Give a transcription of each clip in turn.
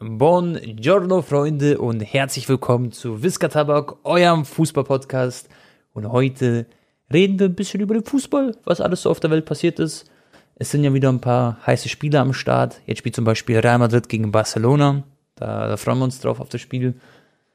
Buongiorno, Freunde, und herzlich willkommen zu Visca Tabak, eurem Fußball-Podcast. Und heute reden wir ein bisschen über den Fußball, was alles so auf der Welt passiert ist. Es sind ja wieder ein paar heiße Spiele am Start. Jetzt spielt zum Beispiel Real Madrid gegen Barcelona. Da, da freuen wir uns drauf auf das Spiel.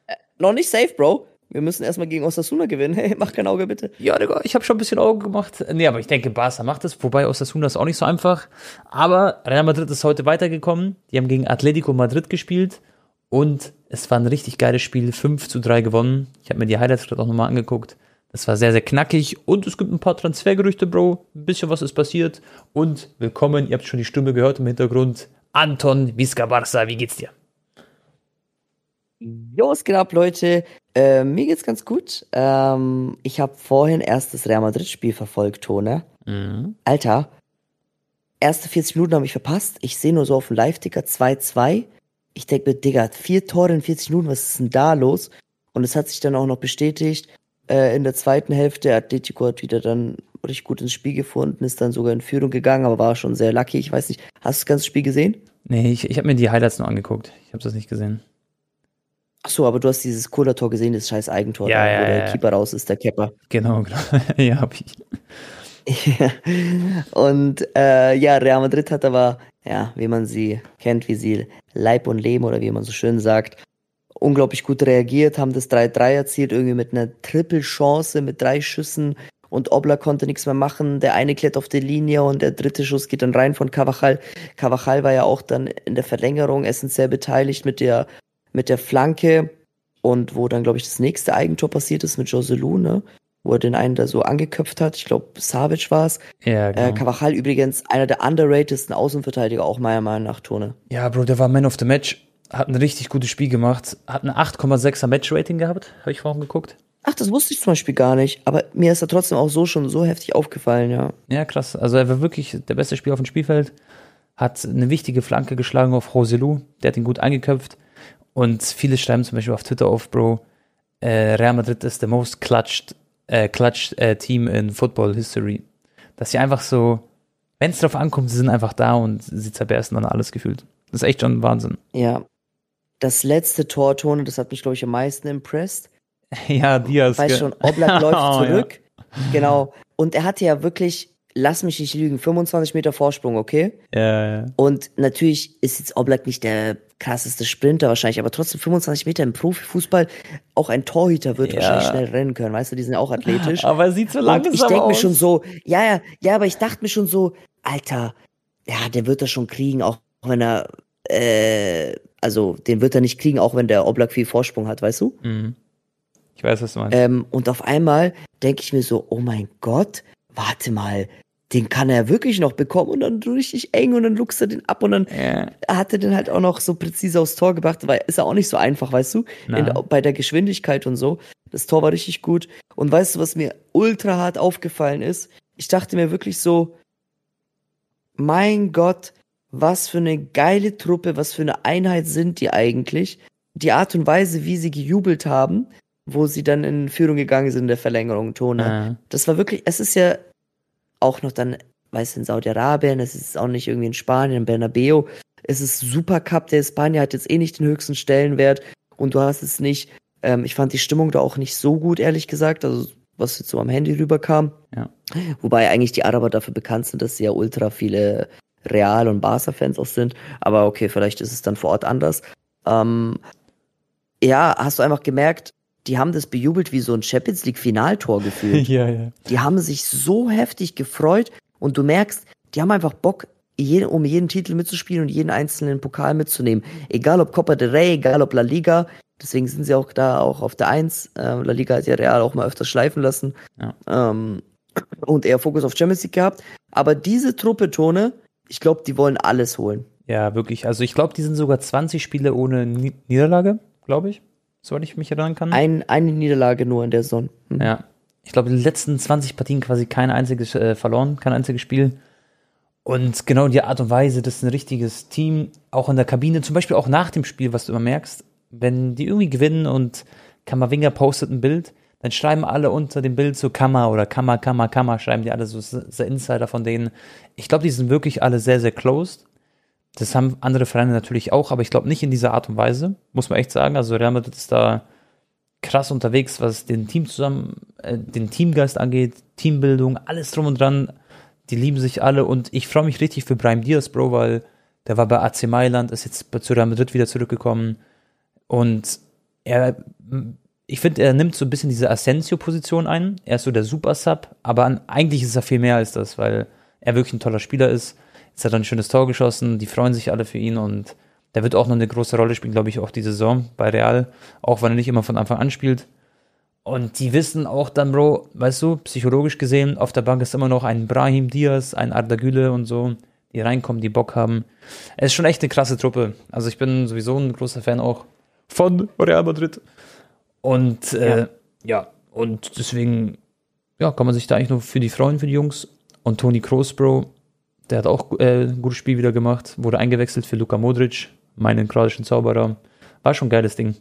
Äh, noch nicht safe, Bro. Wir müssen erstmal gegen Osasuna gewinnen. Hey, mach kein Auge bitte. Ja, Digga, ich habe schon ein bisschen Auge gemacht. Nee, aber ich denke, Barca macht es. Wobei Osasuna ist auch nicht so einfach. Aber Real Madrid ist heute weitergekommen. Die haben gegen Atletico Madrid gespielt. Und es war ein richtig geiles Spiel. 5 zu 3 gewonnen. Ich habe mir die Highlights gerade auch nochmal angeguckt. Das war sehr, sehr knackig. Und es gibt ein paar Transfergerüchte, Bro. Ein bisschen was ist passiert. Und willkommen, ihr habt schon die Stimme gehört im Hintergrund. Anton Visca Barca, wie geht's dir? Jo, es geht ab, Leute. Äh, mir geht's ganz gut. Ähm, ich habe vorhin erst das Real Madrid-Spiel verfolgt, Tone. Mhm. Alter, erste 40 Minuten habe ich verpasst. Ich sehe nur so auf dem Live-Ticker 2-2. Ich denke mir, Digga, vier Tore in 40 Minuten, was ist denn da los? Und es hat sich dann auch noch bestätigt. Äh, in der zweiten Hälfte, Atletico hat wieder dann richtig gut ins Spiel gefunden, ist dann sogar in Führung gegangen, aber war schon sehr lucky. Ich weiß nicht, hast du das ganze Spiel gesehen? Nee, ich, ich habe mir die Highlights nur angeguckt. Ich habe das nicht gesehen. Ach so, aber du hast dieses Cola-Tor gesehen, das scheiß Eigentor, ja, da, ja, wo der ja. Keeper raus ist, der Kepper. Genau, genau. ja, hab ich. und äh, ja, Real Madrid hat aber, ja, wie man sie kennt, wie sie Leib und Leben oder wie man so schön sagt, unglaublich gut reagiert, haben das 3-3 erzielt, irgendwie mit einer Triple-Chance, mit drei Schüssen und Obla konnte nichts mehr machen. Der eine klärt auf die Linie und der dritte Schuss geht dann rein von Cavachal. Cavachal war ja auch dann in der Verlängerung essentiell beteiligt mit der mit der Flanke und wo dann, glaube ich, das nächste Eigentor passiert ist mit Joselu, ne? Wo er den einen da so angeköpft hat. Ich glaube, Savic war es. Ja, genau. Äh, Cavachal übrigens einer der underratedsten Außenverteidiger, auch meiner Meinung nach, Tone. Ja, Bro, der war Man of the Match. Hat ein richtig gutes Spiel gemacht. Hat ein 8,6er Match-Rating gehabt. Habe ich vorhin geguckt. Ach, das wusste ich zum Beispiel gar nicht. Aber mir ist er trotzdem auch so schon so heftig aufgefallen, ja. Ja, krass. Also er war wirklich der beste Spieler auf dem Spielfeld. Hat eine wichtige Flanke geschlagen auf Roselu. Der hat ihn gut eingeköpft. Und viele schreiben zum Beispiel auf Twitter auf, Bro, äh, Real Madrid ist der most clutched, äh, clutched äh, Team in Football History. Dass sie einfach so, wenn es drauf ankommt, sie sind einfach da und sie zerbersten dann alles gefühlt. Das ist echt schon Wahnsinn. Ja. Das letzte Tor, Tone, das hat mich, glaube ich, am meisten impressed. ja, Diaz. Weißt schon, Oblak läuft zurück. Oh, ja. Genau. Und er hatte ja wirklich lass mich nicht lügen, 25 Meter Vorsprung, okay? Ja, ja. Und natürlich ist jetzt Oblak nicht der krasseste Sprinter wahrscheinlich, aber trotzdem 25 Meter im Profifußball, auch ein Torhüter wird ja. wahrscheinlich schnell rennen können, weißt du, die sind ja auch athletisch. Aber er sieht so langsam Und ich denke aus. mir schon so, ja, ja, ja, aber ich dachte mir schon so, Alter, ja, der wird das schon kriegen, auch wenn er, äh, also den wird er nicht kriegen, auch wenn der Oblak viel Vorsprung hat, weißt du? Mhm. Ich weiß, was du meinst. Ähm, und auf einmal denke ich mir so, oh mein Gott, warte mal, den kann er wirklich noch bekommen und dann richtig eng und dann luchst er den ab und dann ja. hat er den halt auch noch so präzise aufs Tor gebracht, weil ist ja auch nicht so einfach, weißt du, In, bei der Geschwindigkeit und so. Das Tor war richtig gut und weißt du, was mir ultra hart aufgefallen ist? Ich dachte mir wirklich so, mein Gott, was für eine geile Truppe, was für eine Einheit sind die eigentlich? Die Art und Weise, wie sie gejubelt haben, wo sie dann in Führung gegangen sind in der Verlängerung, Tone. Ja. Das war wirklich, es ist ja auch noch dann, weißt du, in Saudi-Arabien, es ist auch nicht irgendwie in Spanien, in Bernabeu. Es ist Supercup, der Spanier hat jetzt eh nicht den höchsten Stellenwert und du hast es nicht, ähm, ich fand die Stimmung da auch nicht so gut, ehrlich gesagt, also was jetzt so am Handy rüberkam. Ja. Wobei eigentlich die Araber dafür bekannt sind, dass sie ja ultra viele Real- und Barca-Fans auch sind. Aber okay, vielleicht ist es dann vor Ort anders. Ähm, ja, hast du einfach gemerkt, die haben das bejubelt wie so ein Champions League Finaltor gefühlt. ja, ja. Die haben sich so heftig gefreut und du merkst, die haben einfach Bock, jeden, um jeden Titel mitzuspielen und jeden einzelnen Pokal mitzunehmen. Egal ob Copa del Rey, egal ob La Liga. Deswegen sind sie auch da auch auf der Eins. Ähm, La Liga hat ja Real auch mal öfters schleifen lassen. Ja. Ähm, und eher Fokus auf Champions League gehabt. Aber diese Truppe, Tone, ich glaube, die wollen alles holen. Ja, wirklich. Also ich glaube, die sind sogar 20 Spiele ohne Ni Niederlage, glaube ich soweit ich mich erinnern kann. Ein, eine Niederlage nur in der Saison. Mhm. Ja. Ich glaube, die letzten 20 Partien quasi kein einziges äh, verloren, kein einziges Spiel. Und genau die Art und Weise, das ist ein richtiges Team, auch in der Kabine, zum Beispiel auch nach dem Spiel, was du immer merkst, wenn die irgendwie gewinnen und Kammerwinger postet ein Bild, dann schreiben alle unter dem Bild so Kammer oder Kammer, Kammer, Kammer, schreiben die alle so, so Insider von denen. Ich glaube, die sind wirklich alle sehr, sehr closed. Das haben andere Vereine natürlich auch, aber ich glaube nicht in dieser Art und Weise, muss man echt sagen. Also Real Madrid ist da krass unterwegs, was den Team zusammen, äh, den Teamgeist angeht, Teambildung, alles drum und dran. Die lieben sich alle und ich freue mich richtig für Brian Diaz, Bro, weil der war bei AC Mailand, ist jetzt zu Real Madrid wieder zurückgekommen und er, ich finde, er nimmt so ein bisschen diese Asensio-Position ein. Er ist so der Super-Sub, aber an, eigentlich ist er viel mehr als das, weil er wirklich ein toller Spieler ist. Jetzt hat er ein schönes Tor geschossen, die freuen sich alle für ihn und der wird auch noch eine große Rolle spielen, glaube ich, auch die Saison bei Real, auch wenn er nicht immer von Anfang an spielt. Und die wissen auch dann, Bro, weißt du, psychologisch gesehen, auf der Bank ist immer noch ein Brahim Diaz, ein Arda Güle und so, die reinkommen, die Bock haben. Es ist schon echt eine krasse Truppe. Also ich bin sowieso ein großer Fan auch von Real Madrid. Und äh, ja. ja, und deswegen, ja, kann man sich da eigentlich nur für die freuen, für die Jungs. Und Toni Kroos, Bro, der hat auch äh, ein gutes Spiel wieder gemacht, wurde eingewechselt für Luka Modric, meinen kroatischen Zauberer. War schon ein geiles Ding.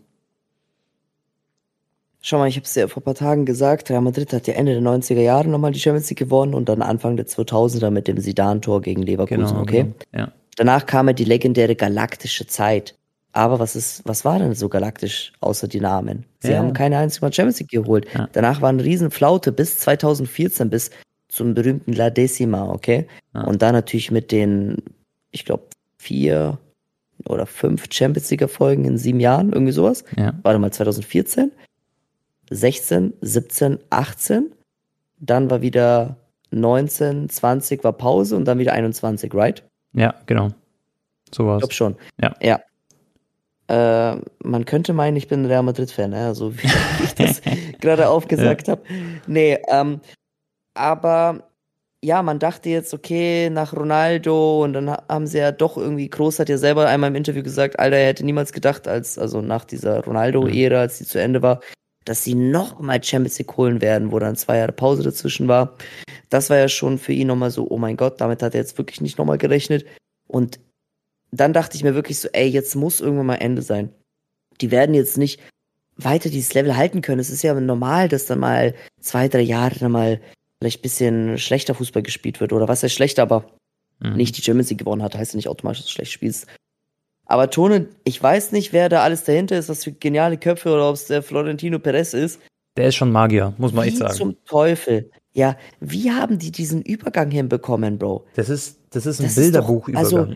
Schau mal, ich habe es ja vor ein paar Tagen gesagt, Real Madrid hat ja Ende der 90er Jahre nochmal die Champions League gewonnen und dann Anfang der 2000er mit dem Sidan-Tor gegen Leverkusen, genau, okay? Genau. Ja. Danach kam ja die legendäre galaktische Zeit. Aber was ist, was war denn so galaktisch außer die Namen? Sie ja. haben keine einzige Mal Champions League geholt. Ja. Danach war eine Riesenflaute bis 2014, bis zum berühmten La Decima, okay? Ja. Und dann natürlich mit den, ich glaube, vier oder fünf Champions League Erfolgen in sieben Jahren, irgendwie sowas. Ja. Warte mal, 2014, 16, 17, 18. Dann war wieder 19, 20 war Pause und dann wieder 21, right? Ja, genau. So war's. Ich glaube schon. Ja. Ja. Äh, man könnte meinen, ich bin Real Madrid-Fan, ne? also wie ich das gerade aufgesagt ja. habe. Nee, ähm, aber ja, man dachte jetzt, okay, nach Ronaldo und dann haben sie ja doch irgendwie, Groß hat ja selber einmal im Interview gesagt, Alter, er hätte niemals gedacht, als, also nach dieser Ronaldo-Ära, als die zu Ende war, dass sie noch mal Champions League holen werden, wo dann zwei Jahre Pause dazwischen war. Das war ja schon für ihn nochmal so, oh mein Gott, damit hat er jetzt wirklich nicht nochmal gerechnet. Und dann dachte ich mir wirklich so, ey, jetzt muss irgendwann mal Ende sein. Die werden jetzt nicht weiter dieses Level halten können. Es ist ja normal, dass dann mal zwei, drei Jahre dann mal vielleicht ein bisschen schlechter Fußball gespielt wird oder was heißt schlechter, aber mhm. nicht die Champions League gewonnen hat, heißt ja nicht automatisch, dass du schlecht spielst. Aber Tone, ich weiß nicht, wer da alles dahinter ist, was für geniale Köpfe oder ob es der Florentino Perez ist. Der ist schon Magier, muss man wie echt sagen. zum Teufel. Ja, wie haben die diesen Übergang hinbekommen, Bro? Das ist, das ist ein Bilderbuchübergang. Also,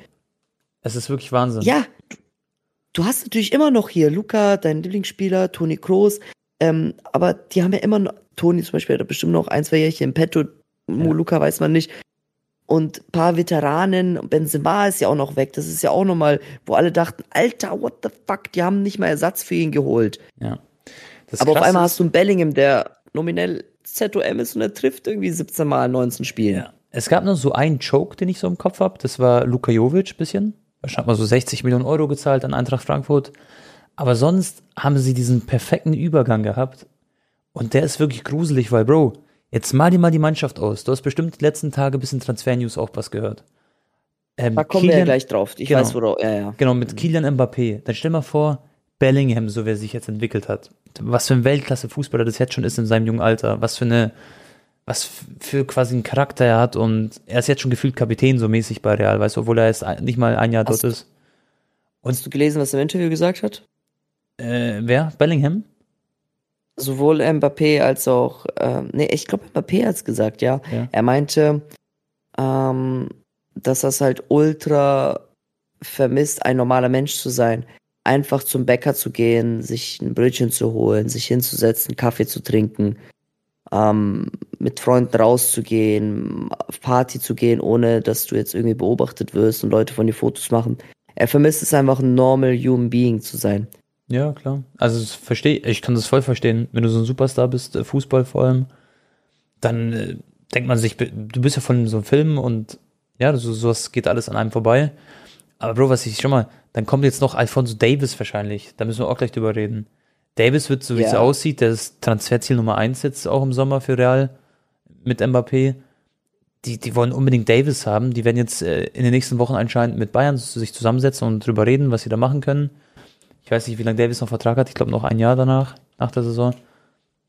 es ist wirklich Wahnsinn. Ja, du hast natürlich immer noch hier Luca, dein Lieblingsspieler, Toni Kroos, ähm, aber die haben ja immer noch, Toni zum Beispiel hat bestimmt noch ein, zwei Jährchen im Petto, Moluka ja. weiß man nicht. Und ein paar Veteranen, Benzema ist ja auch noch weg. Das ist ja auch nochmal, wo alle dachten, Alter, what the fuck, die haben nicht mal Ersatz für ihn geholt. Ja. Aber auf einmal hast du einen Bellingham, der nominell ZOM ist und er trifft irgendwie 17 Mal 19 Spiele. Ja. Es gab nur so einen Choke, den ich so im Kopf habe. Das war Luka Jovic bisschen. Wahrscheinlich hat man so 60 Millionen Euro gezahlt an Eintracht Frankfurt. Aber sonst haben sie diesen perfekten Übergang gehabt. Und der ist wirklich gruselig, weil, Bro, jetzt mal dir mal die Mannschaft aus. Du hast bestimmt die letzten Tage bis in Transfer-News auch was gehört. Ähm, da kommen Kilian, wir ja gleich drauf. Ich genau, weiß, worauf. Ja, ja. Genau, mit Kilian Mbappé. Dann stell mal vor, Bellingham, so wie er sich jetzt entwickelt hat. Was für ein Weltklasse-Fußballer das jetzt schon ist in seinem jungen Alter. Was für eine, was für quasi einen Charakter er hat. Und er ist jetzt schon gefühlt Kapitän so mäßig bei Real, weißt du, obwohl er jetzt nicht mal ein Jahr hast dort ist. Und hast du gelesen, was er im Interview gesagt hat? Äh, wer? Bellingham? sowohl Mbappé als auch, ähm, nee, ich glaube Mbappé hat's gesagt, ja. ja. Er meinte, ähm, dass das halt ultra vermisst, ein normaler Mensch zu sein. Einfach zum Bäcker zu gehen, sich ein Brötchen zu holen, sich hinzusetzen, Kaffee zu trinken, ähm, mit Freunden rauszugehen, auf Party zu gehen, ohne dass du jetzt irgendwie beobachtet wirst und Leute von dir Fotos machen. Er vermisst es einfach, ein normal human being zu sein. Ja, klar. Also verstehe, ich kann das voll verstehen. Wenn du so ein Superstar bist, äh, Fußball vor allem, dann äh, denkt man sich, du bist ja von so einem Film und ja, so, sowas geht alles an einem vorbei. Aber Bro, was ich schon mal, dann kommt jetzt noch Alfonso Davis wahrscheinlich. Da müssen wir auch gleich drüber reden. Davis wird, so wie yeah. es aussieht, das Transferziel Nummer eins jetzt auch im Sommer für Real mit Mbappé. Die, die wollen unbedingt Davis haben. Die werden jetzt äh, in den nächsten Wochen anscheinend mit Bayern sich zusammensetzen und drüber reden, was sie da machen können. Ich weiß nicht, wie lange Davis noch Vertrag hat. Ich glaube noch ein Jahr danach, nach der Saison.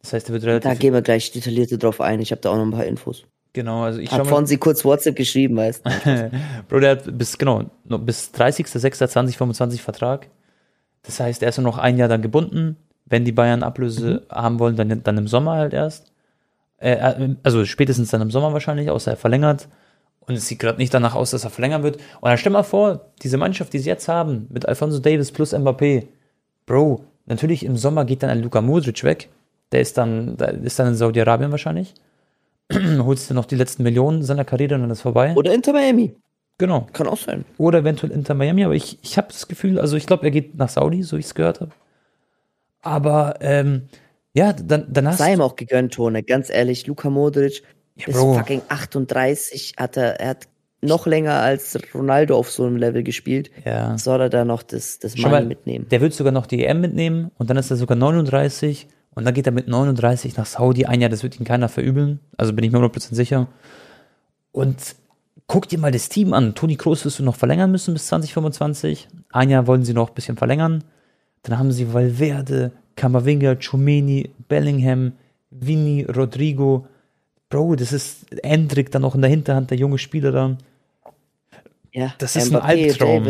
Das heißt, er wird relativ. Da gehen wir gleich detaillierter drauf ein. Ich habe da auch noch ein paar Infos. Genau, also ich mal. Fonsi kurz WhatsApp geschrieben, weißt du? Bro, der hat bis, genau, bis 30.06.2025 Vertrag. Das heißt, er ist nur noch ein Jahr dann gebunden. Wenn die Bayern Ablöse haben wollen, dann, dann im Sommer halt erst. Also spätestens dann im Sommer wahrscheinlich, außer er verlängert. Und es sieht gerade nicht danach aus, dass er verlängern wird. Und dann stell mal vor, diese Mannschaft, die sie jetzt haben, mit Alfonso Davis plus Mbappé. Bro, natürlich im Sommer geht dann ein Luka Modric weg. Der ist dann, der ist dann in Saudi-Arabien wahrscheinlich. Holst du noch die letzten Millionen seiner Karriere und dann ist vorbei. Oder Inter Miami. Genau. Kann auch sein. Oder eventuell Inter Miami, aber ich, ich habe das Gefühl, also ich glaube, er geht nach Saudi, so wie ich es gehört habe. Aber ähm, ja, dann, hast Sei ihm auch gegönnt, Tone. Ganz ehrlich, Luka Modric Ja, ist Bro. fucking 38, hat er, er hat noch länger als Ronaldo auf so einem Level gespielt. ja. Soll er da noch das, das Money mitnehmen? der wird sogar noch die EM mitnehmen und dann ist er sogar 39 und dann geht er mit 39 nach Saudi ein Jahr, das wird ihm keiner verübeln, also bin ich mir 100% sicher. Und guck dir mal das Team an. Toni Kroos wirst du noch verlängern müssen bis 2025. Ein Jahr wollen sie noch ein bisschen verlängern. Dann haben sie Valverde, Kamavinga, Chumeni, Bellingham, Vini, Rodrigo. Bro, das ist Endrick dann noch in der Hinterhand, der junge Spieler da. Ja, das ist ein Albtraum.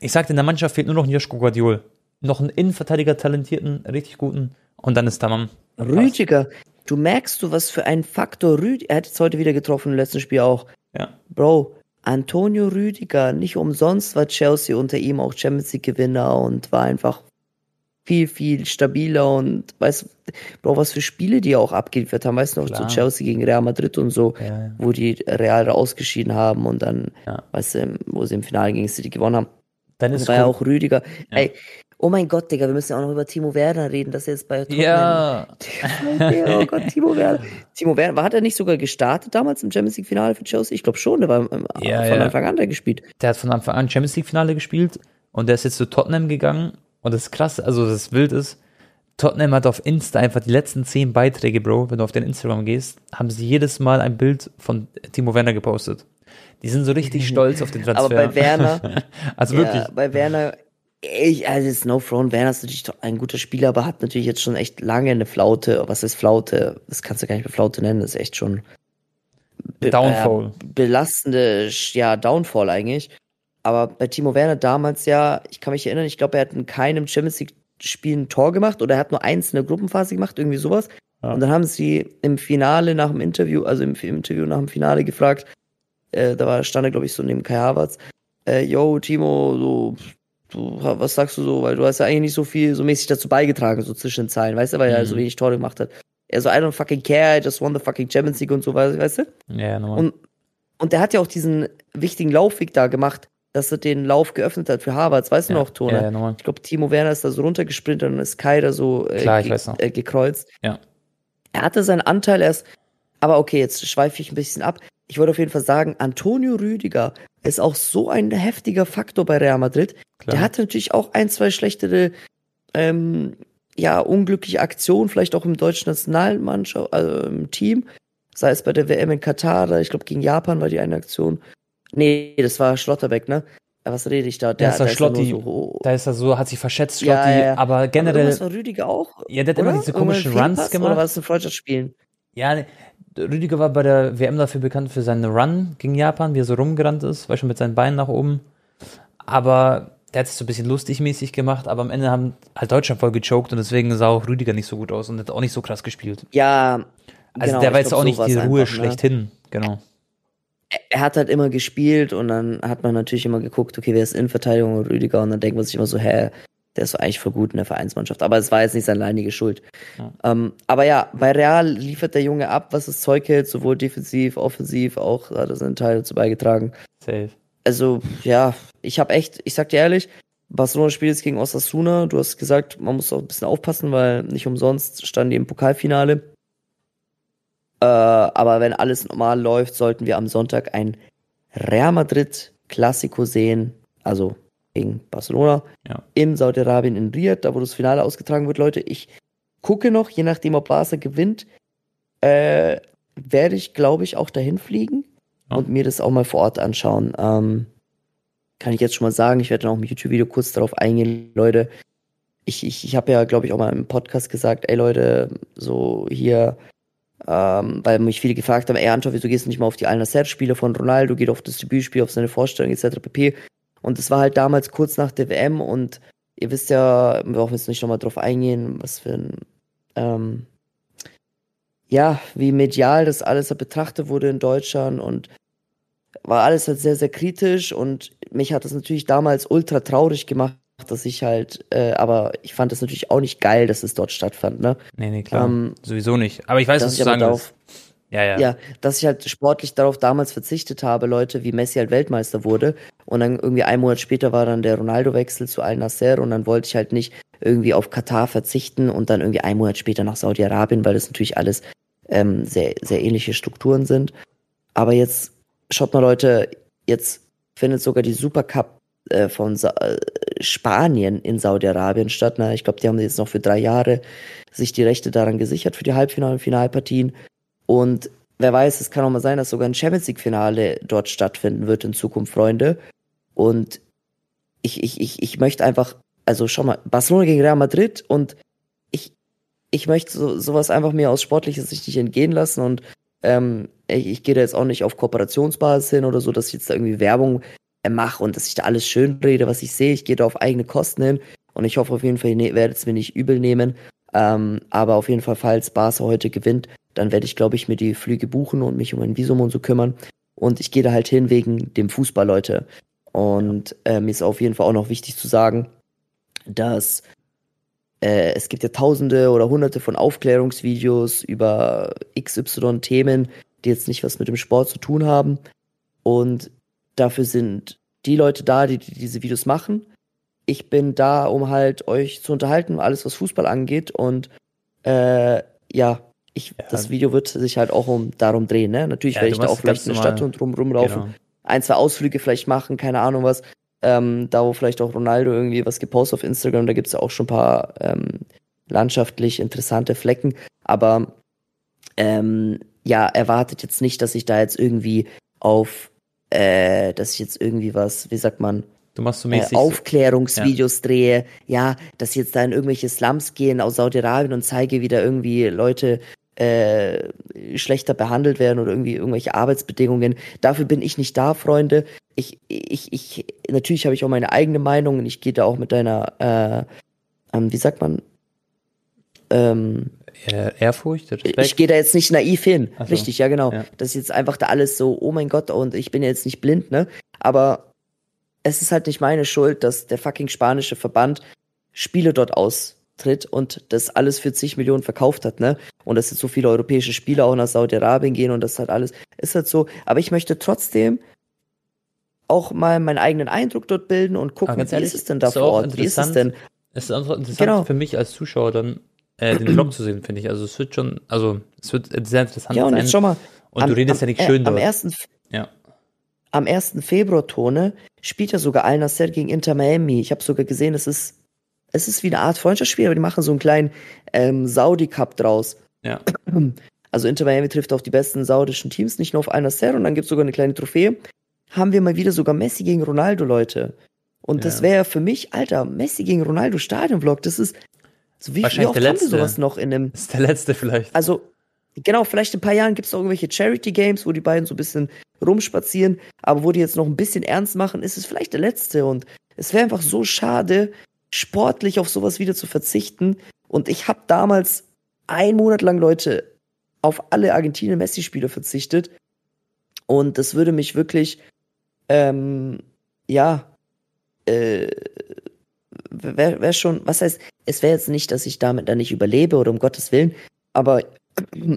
Ich sagte, in der Mannschaft fehlt nur noch ein Joschko Guardiol. Noch einen Innenverteidiger, talentierten, richtig guten. Und dann ist Tamam. Rüdiger, du merkst du, was für ein Faktor Rüdiger, er hat jetzt heute wieder getroffen im letzten Spiel auch. Ja. Bro, Antonio Rüdiger, nicht umsonst war Chelsea unter ihm auch Champions League Gewinner und war einfach viel, viel stabiler und weißt, Bro, was für Spiele die auch abgeliefert haben, weißt du noch, so Chelsea gegen Real Madrid und so, Ja, ja. wo die Real rausgeschieden haben und dann, Ja. weißt du, wo sie im Finale gegen City gewonnen haben. Dann ist war ja auch Rüdiger. Ey, oh mein Gott, Digga, wir müssen ja auch noch über Timo Werner reden, dass er jetzt bei Tottenham Ja, ja, oh Gott, Timo Werner. Timo Werner, war, hat er nicht sogar gestartet damals im Champions League Finale für Chelsea? Ich glaube schon, der war ähm, Ja, von. Anfang an da gespielt. der hat von Anfang an Champions League Finale gespielt und der ist jetzt zu Tottenham gegangen und das ist krass, also das wild ist. Tottenham hat auf Insta einfach die letzten zehn Beiträge, Bro, wenn du auf den Instagram gehst, haben sie jedes Mal ein Bild von Timo Werner gepostet. Die sind so richtig stolz auf den Transfer. Aber bei Werner, also wirklich. ja, bei Werner, ich, also no front, Werner ist natürlich ein guter Spieler, aber hat natürlich jetzt schon echt lange eine Flaute. Was ist Flaute? Das kannst du gar nicht mehr Flaute nennen, das ist echt schon be- Downfall. Äh, belastende, ja, Downfall eigentlich. Aber bei Timo Werner damals ja, ich kann mich erinnern, ich glaube, er hat in keinem Champions League Spiel ein Tor gemacht oder er hat nur eins in der Gruppenphase gemacht, irgendwie sowas. Ja. Und dann haben sie im Finale nach dem Interview, also im, im Interview nach dem Finale gefragt, äh, da war, stand er, glaube ich, so neben Kai Havertz, äh, yo, Timo, so, du, was sagst du so, weil du hast ja eigentlich nicht so viel so mäßig dazu beigetragen, so zwischen den Zeilen, weißt du, weil er Mhm. so wenig Tore gemacht hat. Er so, I don't fucking care, I just won the fucking Champions League und so, weißt weißt du? Ja, nochmal. Und, und der hat ja auch diesen wichtigen Laufweg da gemacht, dass er den Lauf geöffnet hat für Harvards, weißt du ja, noch, Tone? Ja, ja. Ich glaube, Timo Werner ist da so runtergesprintet und ist Kai da so äh, Klar, ich ge. Äh, gekreuzt. Ja. Er hatte seinen Anteil erst, aber okay, jetzt schweife ich ein bisschen ab. Ich wollte auf jeden Fall sagen, Antonio Rüdiger ist auch so ein heftiger Faktor bei Real Madrid. Klar. Der hatte natürlich auch ein, zwei schlechtere, ähm, ja, unglückliche Aktionen, vielleicht auch im deutschen Nationalmannschaft, also im Team. Sei es bei der WM in Katar, oder ich glaube gegen Japan war die eine Aktion. Nee, das war Schlotterbeck, ne? Was rede ich da? Der ist der da Schlotti. so, Da ist er so, hat sich verschätzt, Schlotti, Ja, ja, ja. aber generell, irgendwas war Rüdiger auch. ja, der hat immer oder? diese Irgendwann komischen Runs gemacht. Oder war es ein Freundschaftsspielen? Ja, ne, Rüdiger war bei der WM dafür bekannt für seinen Run gegen Japan, wie er so rumgerannt ist, war schon mit seinen Beinen nach oben. Aber der hat sich so ein bisschen lustig mäßig gemacht, aber am Ende haben halt Deutschland voll gechoked und deswegen sah auch Rüdiger nicht so gut aus und hat auch nicht so krass gespielt. Ja. Also genau, der war jetzt auch nicht die Ruhe einfach, ne? schlechthin. Genau. Er hat halt immer gespielt und dann hat man natürlich immer geguckt, okay, wer ist Innenverteidigung und Rüdiger und dann denkt man sich immer so, hä, der ist doch eigentlich voll gut in der Vereinsmannschaft. Aber es war jetzt nicht seine alleinige Schuld. Ja. Ähm, aber ja, bei Real liefert der Junge ab, was das Zeug hält, sowohl defensiv, offensiv, auch hat er seinen Teil dazu beigetragen. Safe. Also, ja, ich habe echt, ich sag dir ehrlich, Barcelona spielt jetzt gegen Osasuna. Du hast gesagt, man muss auch ein bisschen aufpassen, weil nicht umsonst standen die im Pokalfinale. Äh, aber wenn alles normal läuft, sollten wir am Sonntag ein Real Madrid Classico sehen, also gegen Barcelona, Ja. in Saudi-Arabien in Riyadh, da wo das Finale ausgetragen wird, Leute. Ich gucke noch, je nachdem, ob Barca gewinnt, äh, werde ich, glaube ich, auch dahin fliegen Ja. und mir das auch mal vor Ort anschauen. Ähm, kann ich jetzt schon mal sagen, ich werde dann auch im YouTube-Video kurz darauf eingehen, Leute. Ich, ich, ich habe ja, glaube ich, auch mal im Podcast gesagt, ey Leute, so hier ähm, weil mich viele gefragt haben, ey Anton, wieso gehst du nicht mal auf die Al-Nasser-Spiele von Ronaldo, geht auf das Debütspiel, auf seine Vorstellung etc. pp. Und es war halt damals kurz nach der WM und ihr wisst ja, wir brauchen jetzt nicht nochmal drauf eingehen, was für ein, ähm, ja, wie medial das alles betrachtet wurde in Deutschland und war alles halt sehr, sehr kritisch und mich hat das natürlich damals ultra traurig gemacht, dass ich halt, äh, aber ich fand das natürlich auch nicht geil, dass es dort stattfand, ne? Nee, nee, klar. Ähm, Sowieso nicht. Aber ich weiß, was du sagen willst. Ja, ja. Ja, dass ich halt sportlich darauf damals verzichtet habe, Leute, wie Messi halt Weltmeister wurde. Und dann irgendwie ein Monat später war dann der Ronaldo-Wechsel zu Al-Nasser und dann wollte ich halt nicht irgendwie auf Katar verzichten und dann irgendwie ein Monat später nach Saudi-Arabien, weil das natürlich alles ähm, sehr, sehr ähnliche Strukturen sind. Aber jetzt, schaut mal Leute, jetzt findet sogar die Supercup äh, von Sa äh, Spanien in Saudi-Arabien statt. Na, ich glaube, die haben jetzt noch für drei Jahre sich die Rechte daran gesichert für die Halbfinal- und Finalpartien. Und wer weiß, es kann auch mal sein, dass sogar ein Champions League-Finale dort stattfinden wird in Zukunft, Freunde. Und ich, ich, ich, ich möchte einfach, also schau mal, Barcelona gegen Real Madrid und ich, ich möchte so, sowas einfach mir aus sportlicher Sicht nicht entgehen lassen und ähm, ich, ich gehe da jetzt auch nicht auf Kooperationsbasis hin oder so, dass ich jetzt da irgendwie Werbung mache und dass ich da alles schön rede, was ich sehe. Ich gehe da auf eigene Kosten hin und ich hoffe auf jeden Fall, ihr werdet es mir nicht übel nehmen. Ähm, aber auf jeden Fall, falls Barca heute gewinnt, dann werde ich, glaube ich, mir die Flüge buchen und mich um ein Visum und so kümmern. Und ich gehe da halt hin wegen dem Fußball, Leute. Und äh, mir ist auf jeden Fall auch noch wichtig zu sagen, dass äh, es gibt ja tausende oder hunderte von Aufklärungsvideos über XY-Themen, die jetzt nicht was mit dem Sport zu tun haben. Und dafür sind die Leute da, die, die diese Videos machen. Ich bin da, um halt euch zu unterhalten, alles was Fußball angeht. Und äh, ja, ich, ja. das Video wird sich halt auch um darum drehen. Ne? Natürlich ja, werde ich da auch vielleicht in der Stadt und rum rumlaufen, genau. ein, zwei Ausflüge vielleicht machen, keine Ahnung was. Ähm, da wo vielleicht auch Ronaldo irgendwie was gepostet auf Instagram, da gibt's ja auch schon ein paar ähm, landschaftlich interessante Flecken. Aber ähm, ja, erwartet jetzt nicht, dass ich da jetzt irgendwie auf äh, dass ich jetzt irgendwie was, wie sagt man, Du machst so mäßig äh, Aufklärungsvideos ja. drehe, ja, dass ich jetzt da in irgendwelche Slums gehen aus Saudi-Arabien und zeige, wie da irgendwie Leute äh, schlechter behandelt werden oder irgendwie irgendwelche Arbeitsbedingungen. Dafür bin ich nicht da, Freunde. Ich, ich, ich, natürlich habe ich auch meine eigene Meinung und ich gehe da auch mit deiner, äh, ähm, wie sagt man, ähm, Ehrfurcht, Respekt. Ich gehe da jetzt nicht naiv hin. So. Richtig, ja genau. Ja. Das ist jetzt einfach da alles so, oh mein Gott, und ich bin jetzt nicht blind, ne? Aber es ist halt nicht meine Schuld, dass der fucking spanische Verband Spiele dort austritt und das alles für zig Millionen verkauft hat, ne? Und dass jetzt so viele europäische Spieler auch nach Saudi-Arabien gehen und das halt alles, ist halt so. Aber ich möchte trotzdem auch mal meinen eigenen Eindruck dort bilden und gucken, wie ehrlich, ist es denn da vor Ort? Wie ist es denn? Es ist einfach interessant genau. für mich als Zuschauer dann äh, den Vlog zu sehen, finde ich. Also es wird schon, also es wird sehr interessant ja, und sein. Jetzt schon mal, und am, du redest am, ja nicht schön äh, am Ersten, ja. Am 1. Februar, Tone, spielt ja sogar Al Nasser gegen Inter Miami. Ich habe sogar gesehen, es ist, es ist wie eine Art Freundschaftsspiel, aber die machen so einen kleinen ähm, Saudi-Cup draus. Ja. Also Inter Miami trifft auf die besten saudischen Teams, nicht nur auf Al Nasser und dann gibt es sogar eine kleine Trophäe. Haben wir mal wieder sogar Messi gegen Ronaldo, Leute. Und ja. das wäre für mich, Alter, Messi gegen Ronaldo Stadionvlog, das ist, so wie, wie oft der letzte. sowas noch in einem. Das ist der letzte vielleicht. Also, genau, vielleicht in ein paar Jahren gibt es noch irgendwelche Charity-Games, wo die beiden so ein bisschen rumspazieren, aber wo die jetzt noch ein bisschen ernst machen, ist es vielleicht der letzte. Und es wäre einfach so schade, sportlich auf sowas wieder zu verzichten. Und ich habe damals ein Monat lang, Leute, auf alle Argentinien-Messi-Spiele verzichtet. Und das würde mich wirklich, ähm, ja, äh, wäre wär schon, was heißt, es wäre jetzt nicht, dass ich damit dann nicht überlebe oder um Gottes Willen, aber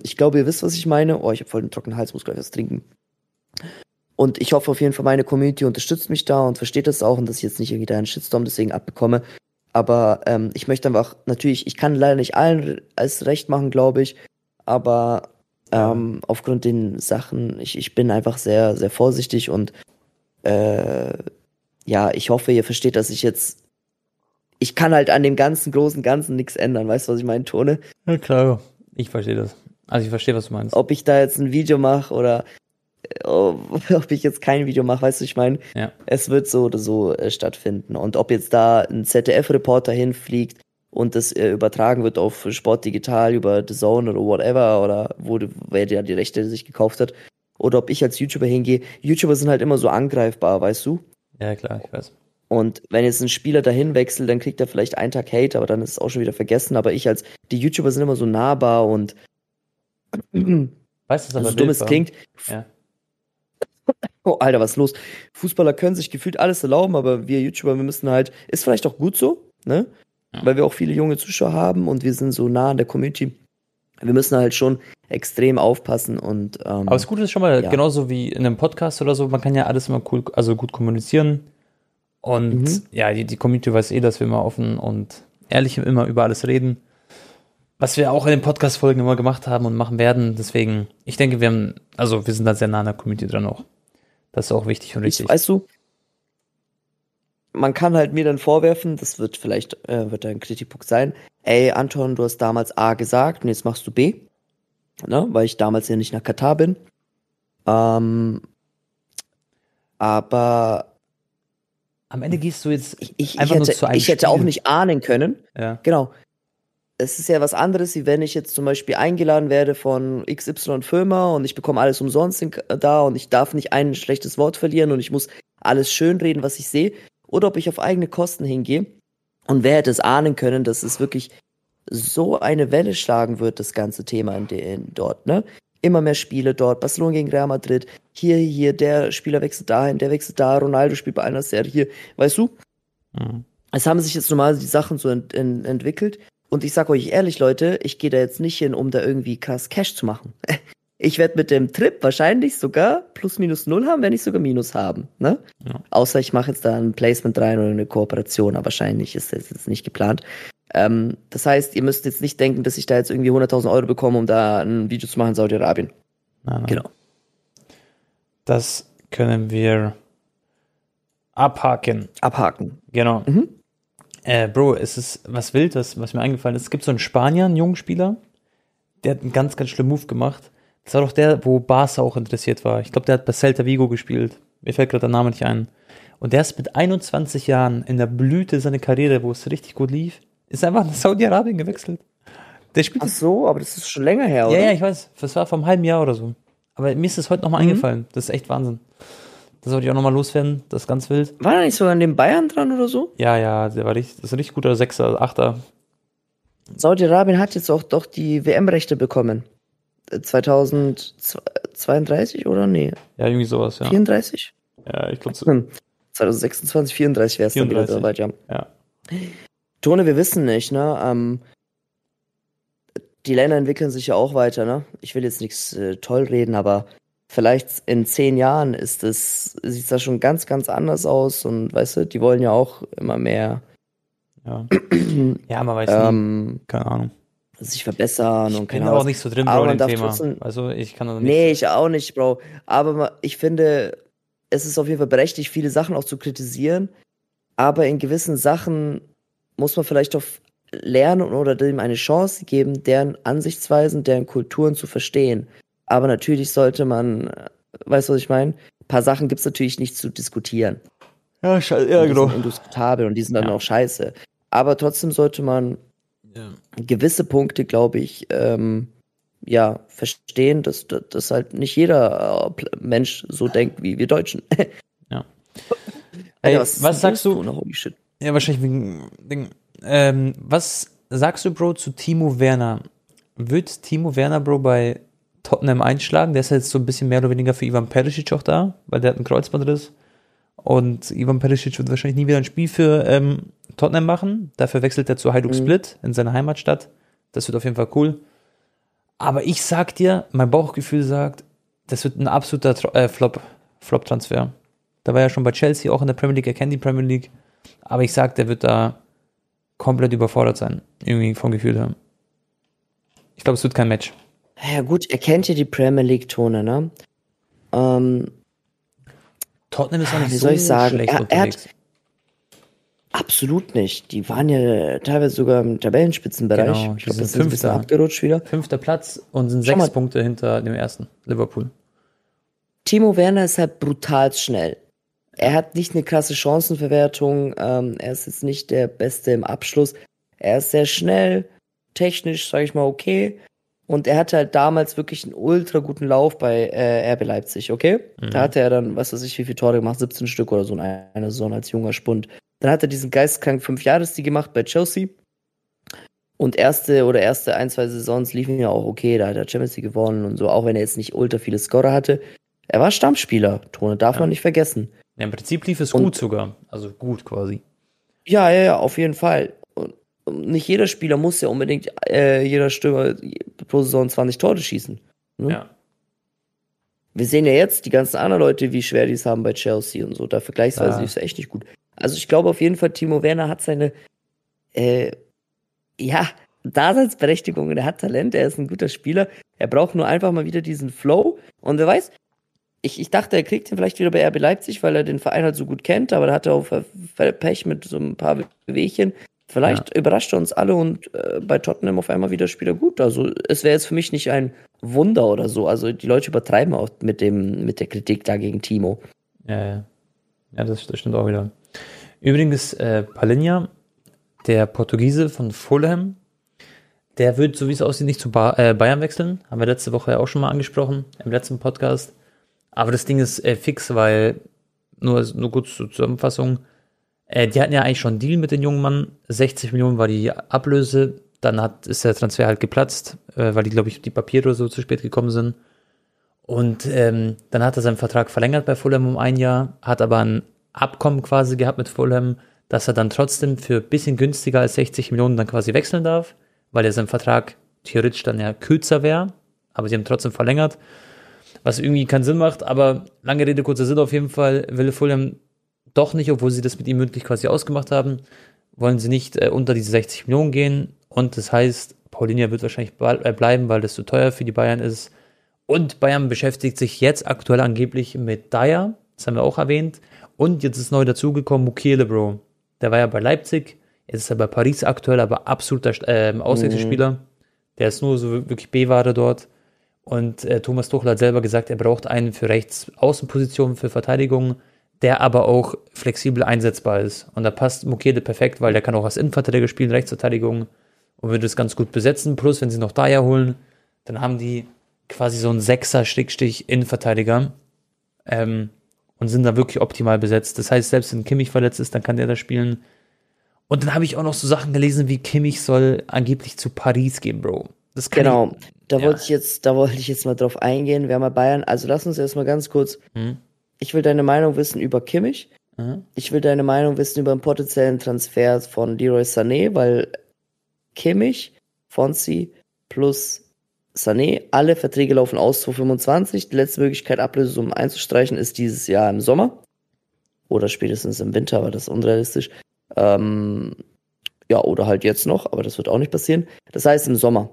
ich glaube, ihr wisst, was ich meine. Oh, ich habe voll den trockenen Hals, muss gleich was trinken. Und ich hoffe auf jeden Fall, meine Community unterstützt mich da und versteht das auch und dass ich jetzt nicht irgendwie da einen Shitstorm deswegen abbekomme. Aber ähm, ich möchte einfach, natürlich, ich kann leider nicht allen als recht machen, glaube ich. Aber ähm, aufgrund den Sachen, ich, ich bin einfach sehr, sehr vorsichtig und äh, ja, ich hoffe, ihr versteht, dass ich jetzt ich kann halt an dem ganzen großen Ganzen nichts ändern. Weißt du, was ich meine, Tone? Ja, klar. Ich verstehe das. Also ich verstehe, was du meinst. Ob ich da jetzt ein Video mache oder äh, ob ich jetzt kein Video mache, weißt du, ich meine, ja. es wird so oder so äh, stattfinden. Und ob jetzt da ein ZDF-Reporter hinfliegt und das äh, übertragen wird auf Sport Digital über The Zone oder whatever oder wo wer der die Rechte sich gekauft hat. Oder ob ich als YouTuber hingehe. YouTuber sind halt immer so angreifbar, weißt du? Ja, klar, ich weiß. Und wenn jetzt ein Spieler dahin wechselt, dann kriegt er vielleicht einen Tag Hate, aber dann ist es auch schon wieder vergessen. Aber ich als, die YouTuber sind immer so nahbar und Weißt du, so dumm es klingt. Ja. Oh, Alter, was ist los? Fußballer können sich gefühlt alles erlauben, aber wir YouTuber, wir müssen halt, ist vielleicht auch gut so, ne? Ja. Weil wir auch viele junge Zuschauer haben und wir sind so nah an der Community. Wir müssen halt schon extrem aufpassen und. Ähm, Aber das Gute ist schon mal, ja. genauso wie in einem Podcast oder so, man kann ja alles immer cool, also gut kommunizieren. Und Mhm. ja, die, die Community weiß eh, dass wir immer offen und ehrlich immer über alles reden. Was wir auch in den Podcast-Folgen immer gemacht haben und machen werden. Deswegen, ich denke, wir haben, also wir sind da sehr nah an der Community dran auch. Das ist auch wichtig und ich, richtig. weißt du, man kann halt mir dann vorwerfen, das wird vielleicht, äh, wird ein Kritikpunkt sein, ey, Anton, du hast damals A gesagt und jetzt machst du B. Ne? Weil ich damals ja nicht nach Katar bin. Ähm, aber Am Ende gehst du jetzt ich, ich, ich, einfach nur hätte, zu einem ich hätte auch Spiel. nicht ahnen können, Ja, Genau. Es ist ja was anderes, wie wenn ich jetzt zum Beispiel eingeladen werde von XY Firma und ich bekomme alles umsonst in, da und ich darf nicht ein schlechtes Wort verlieren und ich muss alles schönreden, was ich sehe. Oder ob ich auf eigene Kosten hingehe. Und wer hätte es ahnen können, dass es wirklich so eine Welle schlagen wird, das ganze Thema in, in dort, ne? Immer mehr Spiele dort, Barcelona gegen Real Madrid, hier, hier, der Spieler wechselt dahin, der wechselt da, Ronaldo spielt bei einer Serie hier, weißt du? Mhm. es haben sich jetzt normal die Sachen so ent, ent, entwickelt. Und ich sag euch ehrlich, Leute, ich gehe da jetzt nicht hin, um da irgendwie krass Cash zu machen. Ich werde mit dem Trip wahrscheinlich sogar plus minus null haben, wenn nicht sogar minus haben. Ne? Ja. Außer ich mache jetzt da ein Placement rein oder eine Kooperation, aber wahrscheinlich ist das jetzt nicht geplant. Ähm, das heißt, ihr müsst jetzt nicht denken, dass ich da jetzt irgendwie 100.000 Euro bekomme, um da ein Video zu machen in Saudi-Arabien. Nein, nein. Genau. Das können wir abhaken. Abhaken. Genau. Mhm. Äh, Bro, es ist was Wildes, was mir eingefallen ist. Es gibt so einen Spanier, einen jungen Spieler, der hat einen ganz, ganz schlimmen Move gemacht. Das war doch der, wo Barca auch interessiert war. Ich glaube, der hat bei Celta Vigo gespielt. Mir fällt gerade der Name nicht ein. Und der ist mit 21 Jahren in der Blüte seiner Karriere, wo es richtig gut lief, ist einfach nach Saudi-Arabien gewechselt. Der spielt Ach so, aber das ist schon länger her, oder? ja, ja, ich weiß. Das war vor einem halben Jahr oder so. Aber mir ist das heute nochmal Mhm. eingefallen. Das ist echt Wahnsinn. Das sollte ich auch nochmal loswerden. Das ist ganz wild. War da nicht sogar an den Bayern dran oder so? Ja, ja, der war richtig, das ist ein richtig guter Sechser, Achter. Saudi-Arabien hat jetzt auch doch die WM-Rechte bekommen. Äh, 2032 oder? Nee, Ja, irgendwie sowas, ja. 34? Ja, ich glaube, so, Hm. 2026, 34 wäre es dann wieder 34. soweit, ja. ja. Tone, wir wissen nicht, ne? Ähm, die Länder entwickeln sich ja auch weiter, ne? Ich will jetzt nichts äh, toll reden, aber vielleicht in zehn Jahren ist es, sieht das schon ganz, ganz anders aus und weißt du, die wollen ja auch immer mehr Ja, ja man weiß nie. ähm, Keine Ahnung. sich verbessern Ich und bin keine Ahnung. auch nicht so drin, Aber Bro, man in dem Thema. trotzdem- Also, ich kann da nicht. Nee, ich auch nicht, Bro. Aber ich finde, es ist auf jeden Fall berechtigt, viele Sachen auch zu kritisieren. Aber in gewissen Sachen muss man vielleicht auch lernen oder dem eine Chance geben, deren Ansichtsweisen, deren Kulturen zu verstehen. Aber natürlich sollte man, äh, weißt du, was ich meine? Ein paar Sachen gibt es natürlich nicht zu diskutieren. ja, scheiße, ja, Und die genau. sind indiskutabel und die sind dann Ja. auch scheiße. Aber trotzdem sollte man Ja. gewisse Punkte, glaube ich, ähm, ja, verstehen, dass, dass, halt nicht jeder äh, Mensch so denkt wie wir Deutschen. Ja. Ey, was denn sagst du? Tone? Holy shit. Ja, wahrscheinlich wegen. Ding. Ähm, was sagst du, Bro, zu Timo Werner? Wird Timo Werner, Bro, bei Tottenham einschlagen? Der ist jetzt so ein bisschen mehr oder weniger für Ivan Perisic auch da, weil der hat einen Kreuzbandriss. Und Ivan Perisic wird wahrscheinlich nie wieder ein Spiel für ähm, Tottenham machen. Dafür wechselt er zu Hajduk Mhm. Split in seine Heimatstadt. Das wird auf jeden Fall cool. Aber ich sag dir, mein Bauchgefühl sagt, das wird ein absoluter äh, Flop, Flop-Transfer. Da war ja schon bei Chelsea auch in der Premier League, er kennt die Premier League. Aber ich sag, der wird da komplett überfordert sein. Irgendwie vom Gefühl her. Ich glaube, es wird kein Match. Ja gut, er kennt ja die Premier League Tone, ne? Ähm, Tottenham ist auch nicht Wie so soll ich sagen? schlecht Er- er unterwegs. absolut nicht. Die waren ja teilweise sogar im Tabellenspitzenbereich. Genau, ich glaube, das ist ein abgerutscht wieder. Fünfter Platz und sind Schau sechs mal. Punkte hinter dem ersten, Liverpool. Timo Werner ist halt brutal schnell. Er hat nicht eine krasse Chancenverwertung. Ähm, er ist jetzt nicht der Beste im Abschluss. Er ist sehr schnell, technisch, sage ich mal, okay. Und er hatte halt damals wirklich einen ultra guten Lauf bei äh, RB Leipzig, okay? Mhm. Da hatte er dann, was weiß ich, wie viele Tore gemacht, 17 Stück oder so in einer Saison als junger Spund. Dann hat er diesen geistkrank fünf Jahres gemacht bei Chelsea. Und erste oder erste ein, zwei Saisons liefen ja auch okay, da hat er Champions League gewonnen und so, auch wenn er jetzt nicht ultra viele Scorer hatte. Er war Stammspieler, Tone, darf ja. man nicht vergessen. Ja, Im Prinzip lief es und, gut sogar, also gut quasi. Ja, ja, ja, auf jeden Fall. Und nicht jeder Spieler muss ja unbedingt äh, jeder Stürmer pro Saison 20 Tore schießen. Ne? Ja. Wir sehen ja jetzt die ganzen anderen Leute, wie schwer die es haben bei Chelsea und so. Da vergleichsweise ja. ist er echt nicht gut. Also ich glaube auf jeden Fall, Timo Werner hat seine äh, ja, Daseinsberechtigung er hat Talent, er ist ein guter Spieler. Er braucht nur einfach mal wieder diesen Flow. Und wer weiß, ich, ich dachte, er kriegt ihn vielleicht wieder bei RB Leipzig, weil er den Verein halt so gut kennt, aber da hat er auch Pech mit so ein paar Wehchen. Vielleicht ja. überrascht er uns alle und äh, bei Tottenham auf einmal wieder Spieler gut. Also es wäre jetzt für mich nicht ein Wunder oder so. Also die Leute übertreiben auch mit dem mit der Kritik da gegen Timo. Ja, ja. Ja, das, das stimmt auch wieder. Übrigens, äh, Palinja der Portugiese von Fulham, der wird, so wie es aussieht, nicht zu ba äh, Bayern wechseln. Haben wir letzte Woche ja auch schon mal angesprochen, im letzten Podcast. Aber das Ding ist äh, fix, weil, nur, nur kurz zur Zusammenfassung, äh, die hatten ja eigentlich schon einen Deal mit den jungen Mann. 60 Millionen war die Ablöse. Dann hat, ist der Transfer halt geplatzt, äh, weil die, glaube ich, die Papiere so zu spät gekommen sind. Und ähm, dann hat er seinen Vertrag verlängert bei Fulham um ein Jahr, hat aber ein Abkommen quasi gehabt mit Fulham, dass er dann trotzdem für ein bisschen günstiger als 60 Millionen dann quasi wechseln darf, weil er sein Vertrag theoretisch dann ja kürzer wäre, aber sie haben trotzdem verlängert, was irgendwie keinen Sinn macht, aber lange Rede, kurzer Sinn auf jeden Fall, will Fulham doch nicht, obwohl sie das mit ihm mündlich quasi ausgemacht haben, wollen sie nicht äh, unter diese 60 Millionen gehen und das heißt, Paulinia wird wahrscheinlich äh, bleiben, weil das zu teuer für die Bayern ist und Bayern beschäftigt sich jetzt aktuell angeblich mit Dyer, das haben wir auch erwähnt, und jetzt ist neu dazugekommen Mukele, Bro. Der war ja bei Leipzig, jetzt ist er bei Paris aktuell, aber absoluter äh, Auswechselspieler. Mhm. Der ist nur so wirklich B-Ware dort. Und äh, Thomas Tuchel hat selber gesagt, er braucht einen für Rechts-Außenpositionen, für Verteidigung, der aber auch flexibel einsetzbar ist. Und da passt Mukede perfekt, weil der kann auch als Innenverteidiger spielen, Rechtsverteidigung und würde es ganz gut besetzen. Plus, wenn sie noch Daya holen, dann haben die quasi so einen Sechser-Innenverteidiger. Ähm, und sind da wirklich optimal besetzt. Das heißt, selbst wenn Kimmich verletzt ist, dann kann der da spielen. Und dann habe ich auch noch so Sachen gelesen, wie Kimmich soll angeblich zu Paris gehen, Bro. Das kann genau, ich, da ja. wollte ich jetzt, da wollte ich jetzt mal drauf eingehen. Wir haben mal Bayern, also lass uns erstmal ganz kurz. Hm? Ich will deine Meinung wissen über Kimmich. Mhm. Ich will deine Meinung wissen über einen potenziellen Transfer von Leroy Sané, weil Kimmich, Fonsi plus Sané, alle Verträge laufen aus 2025. Die letzte Möglichkeit, Ablösesummen einzustreichen, ist dieses Jahr im Sommer. Oder spätestens im Winter, aber das ist unrealistisch. Ähm, ja, oder halt jetzt noch, aber das wird auch nicht passieren. Das heißt im Sommer.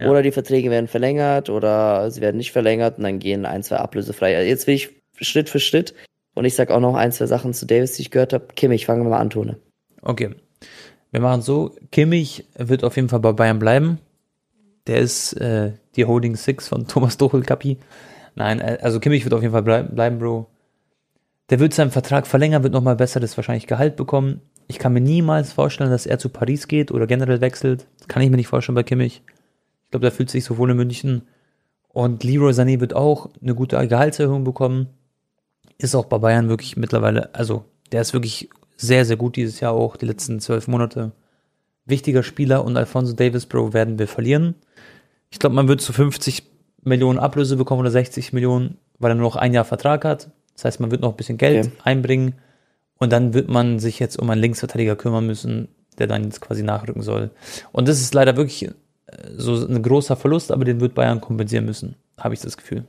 Ja. Oder die Verträge werden verlängert oder sie werden nicht verlängert und dann gehen ein, zwei ablösefrei. Also jetzt will ich Schritt für Schritt und ich sag auch noch ein, zwei Sachen zu Davis, die ich gehört habe. Kimmich, fangen wir mal an, Tone. Okay. Wir machen so, Kimmich wird auf jeden Fall bei Bayern bleiben. Der ist äh, die Holding Six von Thomas Tuchel, Kapi. Nein, äh, also Kimmich wird auf jeden Fall bleiben, Bro. Der wird seinen Vertrag verlängern, wird nochmal besseres wahrscheinlich Gehalt bekommen. Ich kann mir niemals vorstellen, dass er zu Paris geht oder generell wechselt. Das kann ich mir nicht vorstellen bei Kimmich. Ich glaube, der fühlt sich so wohl in München. Und Leroy Sané wird auch eine gute Gehaltserhöhung bekommen. Ist auch bei Bayern wirklich mittlerweile, also der ist wirklich sehr, sehr gut dieses Jahr auch, die letzten zwölf Monate. Wichtiger Spieler und Alfonso Davis, Bro, werden wir verlieren. Ich glaube, man wird zu 50 Millionen Ablöse bekommen oder 60 Millionen, weil er nur noch ein Jahr Vertrag hat. Das heißt, man wird noch ein bisschen Geld okay. einbringen und dann wird man sich jetzt um einen Linksverteidiger kümmern müssen, der dann jetzt quasi nachrücken soll. Und das ist leider wirklich so ein großer Verlust, aber den wird Bayern kompensieren müssen, habe ich das Gefühl.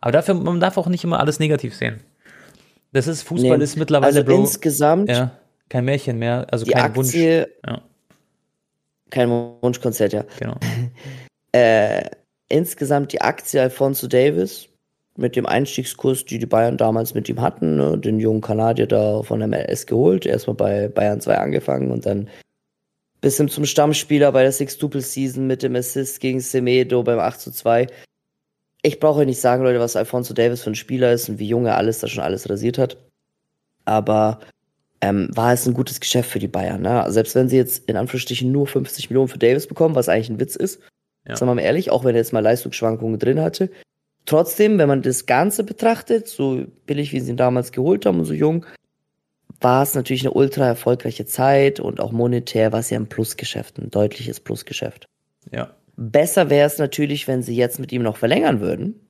Aber dafür, man darf auch nicht immer alles negativ sehen. Das ist, Fußball nee. ist mittlerweile, also Bro, insgesamt ja, kein Märchen mehr, also kein Aktie, Wunsch. Ja. Kein Wunschkonzert, ja. Genau. äh, insgesamt die Aktie Alfonso Davis mit dem Einstiegskurs, die die Bayern damals mit ihm hatten, ne, den jungen Kanadier da von der MLS geholt, erstmal bei Bayern 2 angefangen und dann bis hin zum Stammspieler bei der Six-Tuple-Season mit dem Assist gegen Semedo beim 8 zu 2. Ich brauche euch nicht sagen, Leute, was Alfonso Davis für ein Spieler ist und wie jung er alles da schon alles rasiert hat. Aber ähm, war es ein gutes Geschäft für die Bayern. Ne? Selbst wenn sie jetzt in Anführungsstrichen nur 50 Millionen für Davis bekommen, was eigentlich ein Witz ist, ja. sagen wir mal ehrlich, auch wenn er jetzt mal Leistungsschwankungen drin hatte. Trotzdem, wenn man das Ganze betrachtet, so billig wie sie ihn damals geholt haben und so jung, war es natürlich eine ultra erfolgreiche Zeit und auch monetär war es ja ein Plusgeschäft, ein deutliches Plusgeschäft. Ja. Besser wäre es natürlich, wenn sie jetzt mit ihm noch verlängern würden,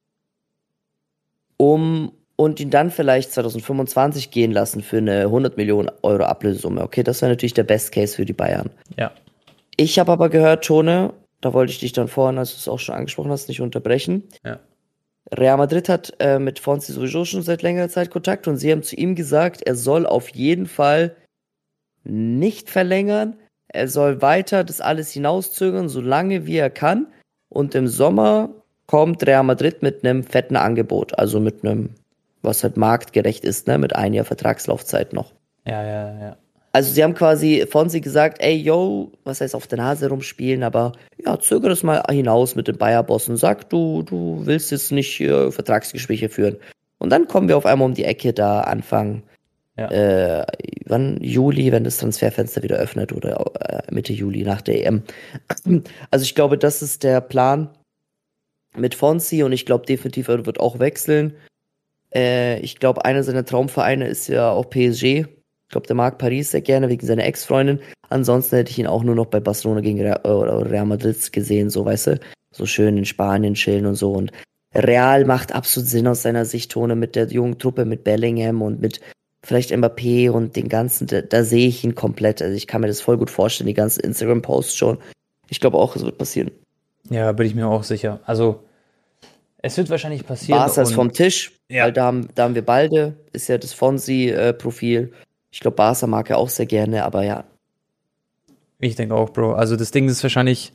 um und ihn dann vielleicht 2025 gehen lassen für eine 100 Millionen Euro Ablösesumme. Okay, das wäre natürlich der Best Case für die Bayern. Ja. Ich habe aber gehört, Tone, da wollte ich dich dann vorhin, als du es auch schon angesprochen hast, nicht unterbrechen. Ja. Real Madrid hat äh, mit Fonsi sowieso schon seit längerer Zeit Kontakt und sie haben zu ihm gesagt, er soll auf jeden Fall nicht verlängern. Er soll weiter das alles hinauszögern, solange wie er kann. Und im Sommer kommt Real Madrid mit einem fetten Angebot, also mit einem, was halt marktgerecht ist, ne, mit ein Jahr Vertragslaufzeit noch. Ja, ja, ja. Also sie haben quasi Fonsi gesagt, ey, yo, was heißt auf der Nase rumspielen, aber ja, zögere das mal hinaus mit dem Bayer-Boss und sag, du, du willst jetzt nicht äh, Vertragsgespräche führen. Und dann kommen wir auf einmal um die Ecke da Anfang, ja. äh, wann Juli, wenn das Transferfenster wieder öffnet oder äh, Mitte Juli nach der EM. Also ich glaube, das ist der Plan mit Fonsi und ich glaube definitiv, er wird auch wechseln. Äh, ich glaube, einer seiner Traumvereine ist ja auch PSG glaube, der mag Paris sehr gerne wegen seiner Ex-Freundin. Ansonsten hätte ich ihn auch nur noch bei Barcelona gegen Real, Real Madrid gesehen, so weißt du, so schön in Spanien chillen und so. Und Real macht absolut Sinn aus seiner Sicht, Tone, mit der jungen Truppe, mit Bellingham und mit vielleicht Mbappé und den ganzen, da, da sehe ich ihn komplett. Also ich kann mir das voll gut vorstellen, die ganzen Instagram-Posts schon. Ich glaube auch, es wird passieren. Ja, bin ich mir auch sicher. Also, es wird wahrscheinlich passieren. Barca ist vom Tisch, ja. weil da haben, da haben wir Balde, ist ja das Fonsi-Profil. Ich glaube, Barca mag er auch sehr gerne, aber ja. Ich denke auch, Bro. Also das Ding ist wahrscheinlich,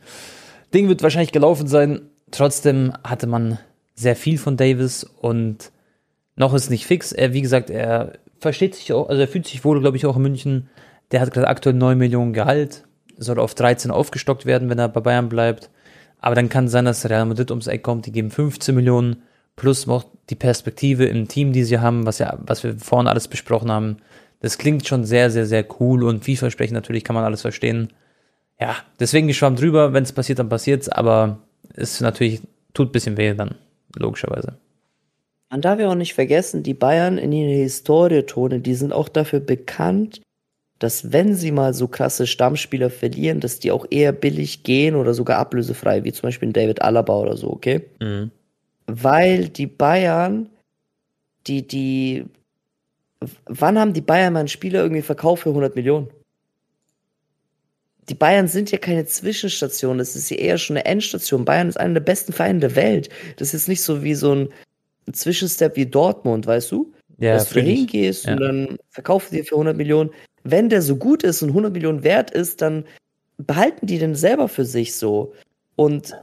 Ding wird wahrscheinlich gelaufen sein. Trotzdem hatte man sehr viel von Davis und noch ist nicht fix. Er, wie gesagt, er versteht sich auch, also er fühlt sich wohl, glaube ich, auch in München. Der hat gerade aktuell 9 Millionen Gehalt, soll auf 13 aufgestockt werden, wenn er bei Bayern bleibt. Aber dann kann sein, dass Real Madrid ums Eck kommt, die geben 15 Millionen plus noch die Perspektive im Team, die sie haben, was ja, was wir vorhin alles besprochen haben. Das klingt schon sehr, sehr, sehr cool und vielversprechend natürlich kann man alles verstehen. Ja, deswegen geschwamm drüber, wenn es passiert, dann passiert's, aber es natürlich tut ein bisschen weh dann, logischerweise. Man darf ja auch nicht vergessen, die Bayern in ihrer Historie, Tone, die sind auch dafür bekannt, dass wenn sie mal so krasse Stammspieler verlieren, dass die auch eher billig gehen oder sogar ablösefrei, wie zum Beispiel David Alaba oder so, okay? Mhm. Weil die Bayern, die, die wann haben die Bayern mal einen Spieler irgendwie verkauft für 100 Millionen? Die Bayern sind ja keine Zwischenstation, das ist ja eher schon eine Endstation. Bayern ist einer der besten Vereine der Welt. Das ist nicht so wie so ein Zwischenstep wie Dortmund, weißt du? Ja, dass du hingehst ja. und dann verkaufen die für 100 Millionen. Wenn der so gut ist und 100 Millionen wert ist, dann behalten die den selber für sich so. Und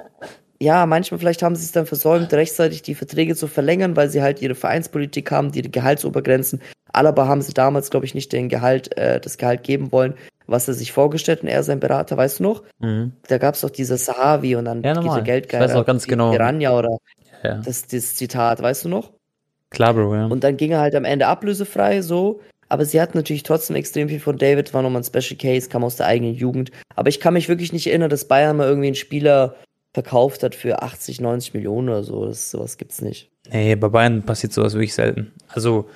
ja, manchmal vielleicht haben sie es dann versäumt, rechtzeitig die Verträge zu verlängern, weil sie halt ihre Vereinspolitik haben, die Gehaltsobergrenzen Alaba haben sie damals, glaube ich, nicht den Gehalt, äh, das Gehalt geben wollen, was er sich vorgestellt und er sein Berater, weißt du noch? Mhm. Da gab es doch diese Sahavi und dann ja, diese Geldgeier. Ich weiß auch ganz genau. Piranha oder ja. das, das Zitat, weißt du noch? Klar, Bro, ja. Und dann ging er halt am Ende ablösefrei, so. Aber sie hatten natürlich trotzdem extrem viel von David, war nochmal ein Special Case, kam aus der eigenen Jugend. Aber ich kann mich wirklich nicht erinnern, dass Bayern mal irgendwie einen Spieler verkauft hat für 80, 90 Millionen oder so. Das, sowas gibt's nicht. Nee, bei Bayern passiert sowas wirklich selten. Also,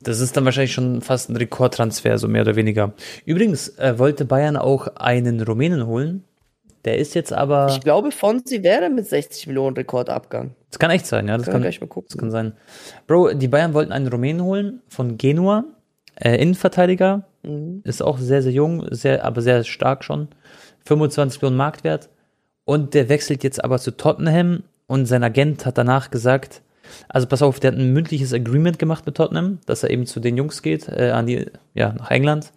das ist dann wahrscheinlich schon fast ein Rekordtransfer, so mehr oder weniger. Übrigens äh, wollte Bayern auch einen Rumänen holen. Der ist jetzt aber. Ich glaube, Fonsi wäre mit 60 Millionen Rekordabgang. Das kann echt sein, ja. Das kann, kann, mal gucken. das kann sein. Bro, die Bayern wollten einen Rumänen holen von Genua. Äh, Innenverteidiger. Mhm. Ist auch sehr, sehr jung, sehr, aber sehr stark schon. 25 Millionen Marktwert. Und der wechselt jetzt aber zu Tottenham und sein Agent hat danach gesagt, also pass auf, der hat ein mündliches Agreement gemacht mit Tottenham, dass er eben zu den Jungs geht, äh, an die, ja, nach England.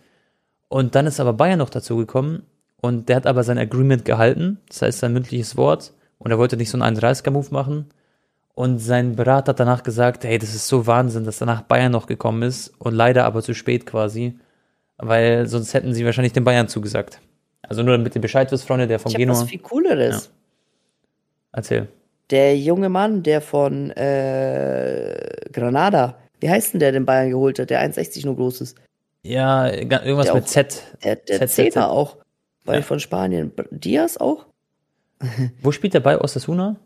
Und dann ist aber Bayern noch dazu gekommen und der hat aber sein Agreement gehalten, das heißt sein mündliches Wort und er wollte nicht so einen 31er-Move machen. Und sein Berater hat danach gesagt, hey, das ist so Wahnsinn, dass danach Bayern noch gekommen ist und leider aber zu spät quasi, weil sonst hätten sie wahrscheinlich den Bayern zugesagt. Also nur damit ihr Bescheid wisst, Freunde, der von ich Genua. Was viel cooleres. Ja. Erzähl der junge Mann, der von äh, Granada, wie heißt denn der den Bayern geholt hat, der 1,60 nur groß ist? Ja, irgendwas Der mit auch- Z. Der, der Z, Z, Z. Auch. War Ja. von Spanien. Diaz auch? Wo spielt der bei Osasuna?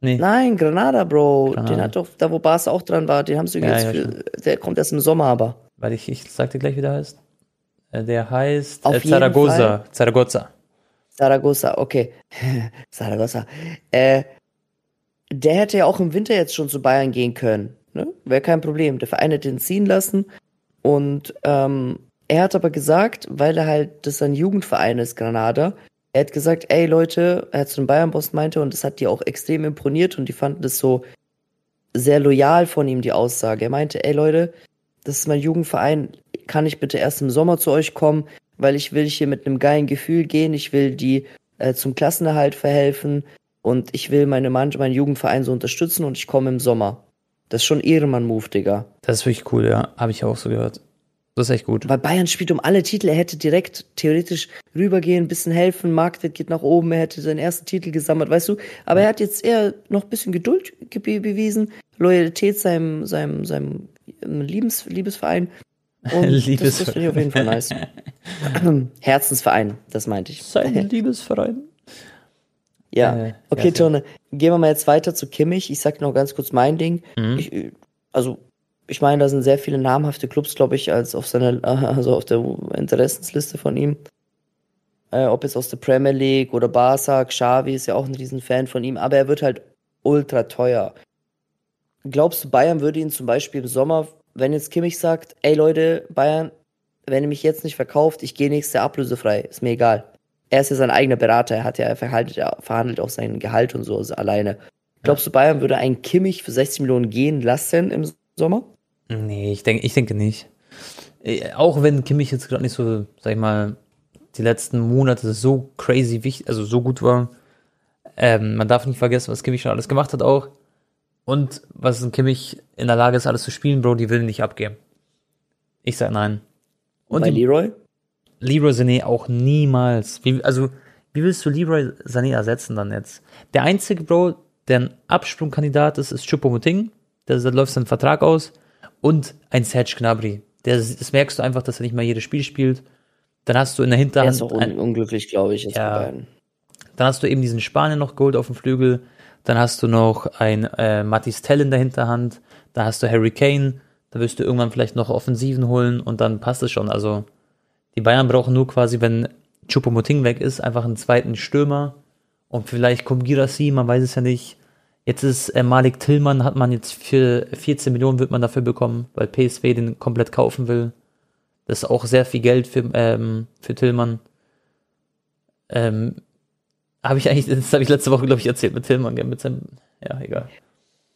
Nee. Nein, Granada, Bro. Granada. Den hat doch, da wo Barca auch dran war, den haben sie Ja, jetzt ja, für, der kommt erst im Sommer aber. Weil ich, ich sag dir gleich, wie der heißt. Äh, Der heißt äh, Zaragoza. Zaragoza. Zaragoza, okay. Zaragoza. Äh, der hätte ja auch im Winter jetzt schon zu Bayern gehen können. Ne? Wäre kein Problem. Der Verein hätte ihn ziehen lassen. Und ähm, er hat aber gesagt, weil er halt, das ein Jugendverein ist, Granada, er hat gesagt, ey Leute, er hat zu dem Bayern-Boss meinte, und das hat die auch extrem imponiert und die fanden das so sehr loyal von ihm, die Aussage. Er meinte, ey Leute, das ist mein Jugendverein, kann ich bitte erst im Sommer zu euch kommen, weil ich will hier mit einem geilen Gefühl gehen, ich will die äh, zum Klassenerhalt verhelfen und ich will meine Mannschaft, meinen Jugendverein so unterstützen und ich komme im Sommer. Das ist schon Ehrenmann-Move, Digga. Das ist wirklich cool, ja. Habe ich auch so gehört. Das ist echt gut. Weil Bayern spielt um alle Titel, er hätte direkt theoretisch rübergehen, ein bisschen helfen, Marktwert geht nach oben, er hätte seinen ersten Titel gesammelt, weißt du? Aber er hat jetzt eher noch ein bisschen Geduld ge bewiesen, Loyalität seinem, seinem, seinem Liebes Liebesverein. Und Liebes- das, das finde ich auf jeden Fall nice. Herzensverein, das meinte ich. Sein Liebesverein. Ja, Äh, okay, ja, Tone, gehen wir mal jetzt weiter zu Kimmich. Ich sag noch ganz kurz mein Ding. Mhm. Ich, also, ich meine, da sind sehr viele namhafte Clubs, glaube ich, als auf seiner, also auf der Interessensliste von ihm. Äh, ob jetzt aus der Premier League oder Barca, Xavi ist ja auch ein Riesenfan von ihm, aber er wird halt ultra teuer. Glaubst du, Bayern würde ihn zum Beispiel im Sommer, wenn jetzt Kimmich sagt, ey Leute, Bayern, wenn ihr mich jetzt nicht verkauft, ich gehe nächstes Jahr ablösefrei, ist mir egal. Er ist ja sein eigener Berater, er hat ja, er verhandelt, er verhandelt auch sein Gehalt und so also alleine. Glaubst du, Bayern würde einen Kimmich für 60 Millionen gehen lassen im Sommer? Nee, ich denke, ich denke nicht. Äh, Auch wenn Kimmich jetzt gerade nicht so, sag ich mal, die letzten Monate so crazy wichtig, also so gut war. Ähm, man darf nicht vergessen, was Kimmich schon alles gemacht hat auch. Und was ein Kimmich in der Lage ist, alles zu spielen, Bro, die will nicht abgeben. Ich sag nein. Und Bei Leroy? Leroy Sané auch niemals. Wie, also, wie willst du Leroy Sané ersetzen dann jetzt? Der einzige, Bro, der ein Absprungkandidat ist, ist Choupo-Moting. Da da läuft sein Vertrag aus. Und ein Serge Gnabry. Der, das merkst du einfach, dass er nicht mal jedes Spiel spielt. Dann hast du in der Der Hinterhand, ist auch un ein, unglücklich, glaube ich, jetzt Ja. dann hast du eben diesen Spanier noch geholt auf dem Flügel. Dann hast du noch ein äh, Matis Tell in der Hinterhand. Da hast du Harry Kane. Da wirst du irgendwann vielleicht noch Offensiven holen und dann passt es schon. Also die Bayern brauchen nur quasi, wenn Choupo-Moting weg ist, einfach einen zweiten Stürmer. Und vielleicht kommt Girassi, man weiß es ja nicht. Jetzt ist äh, Malik Tillmann, hat man jetzt für 14 Millionen wird man dafür bekommen, weil PSW den komplett kaufen will. Das ist auch sehr viel Geld für, ähm, für Tillmann. Ähm, habe ich eigentlich, das habe ich letzte Woche, glaube ich, erzählt mit Tillmann, mit seinem, ja, egal.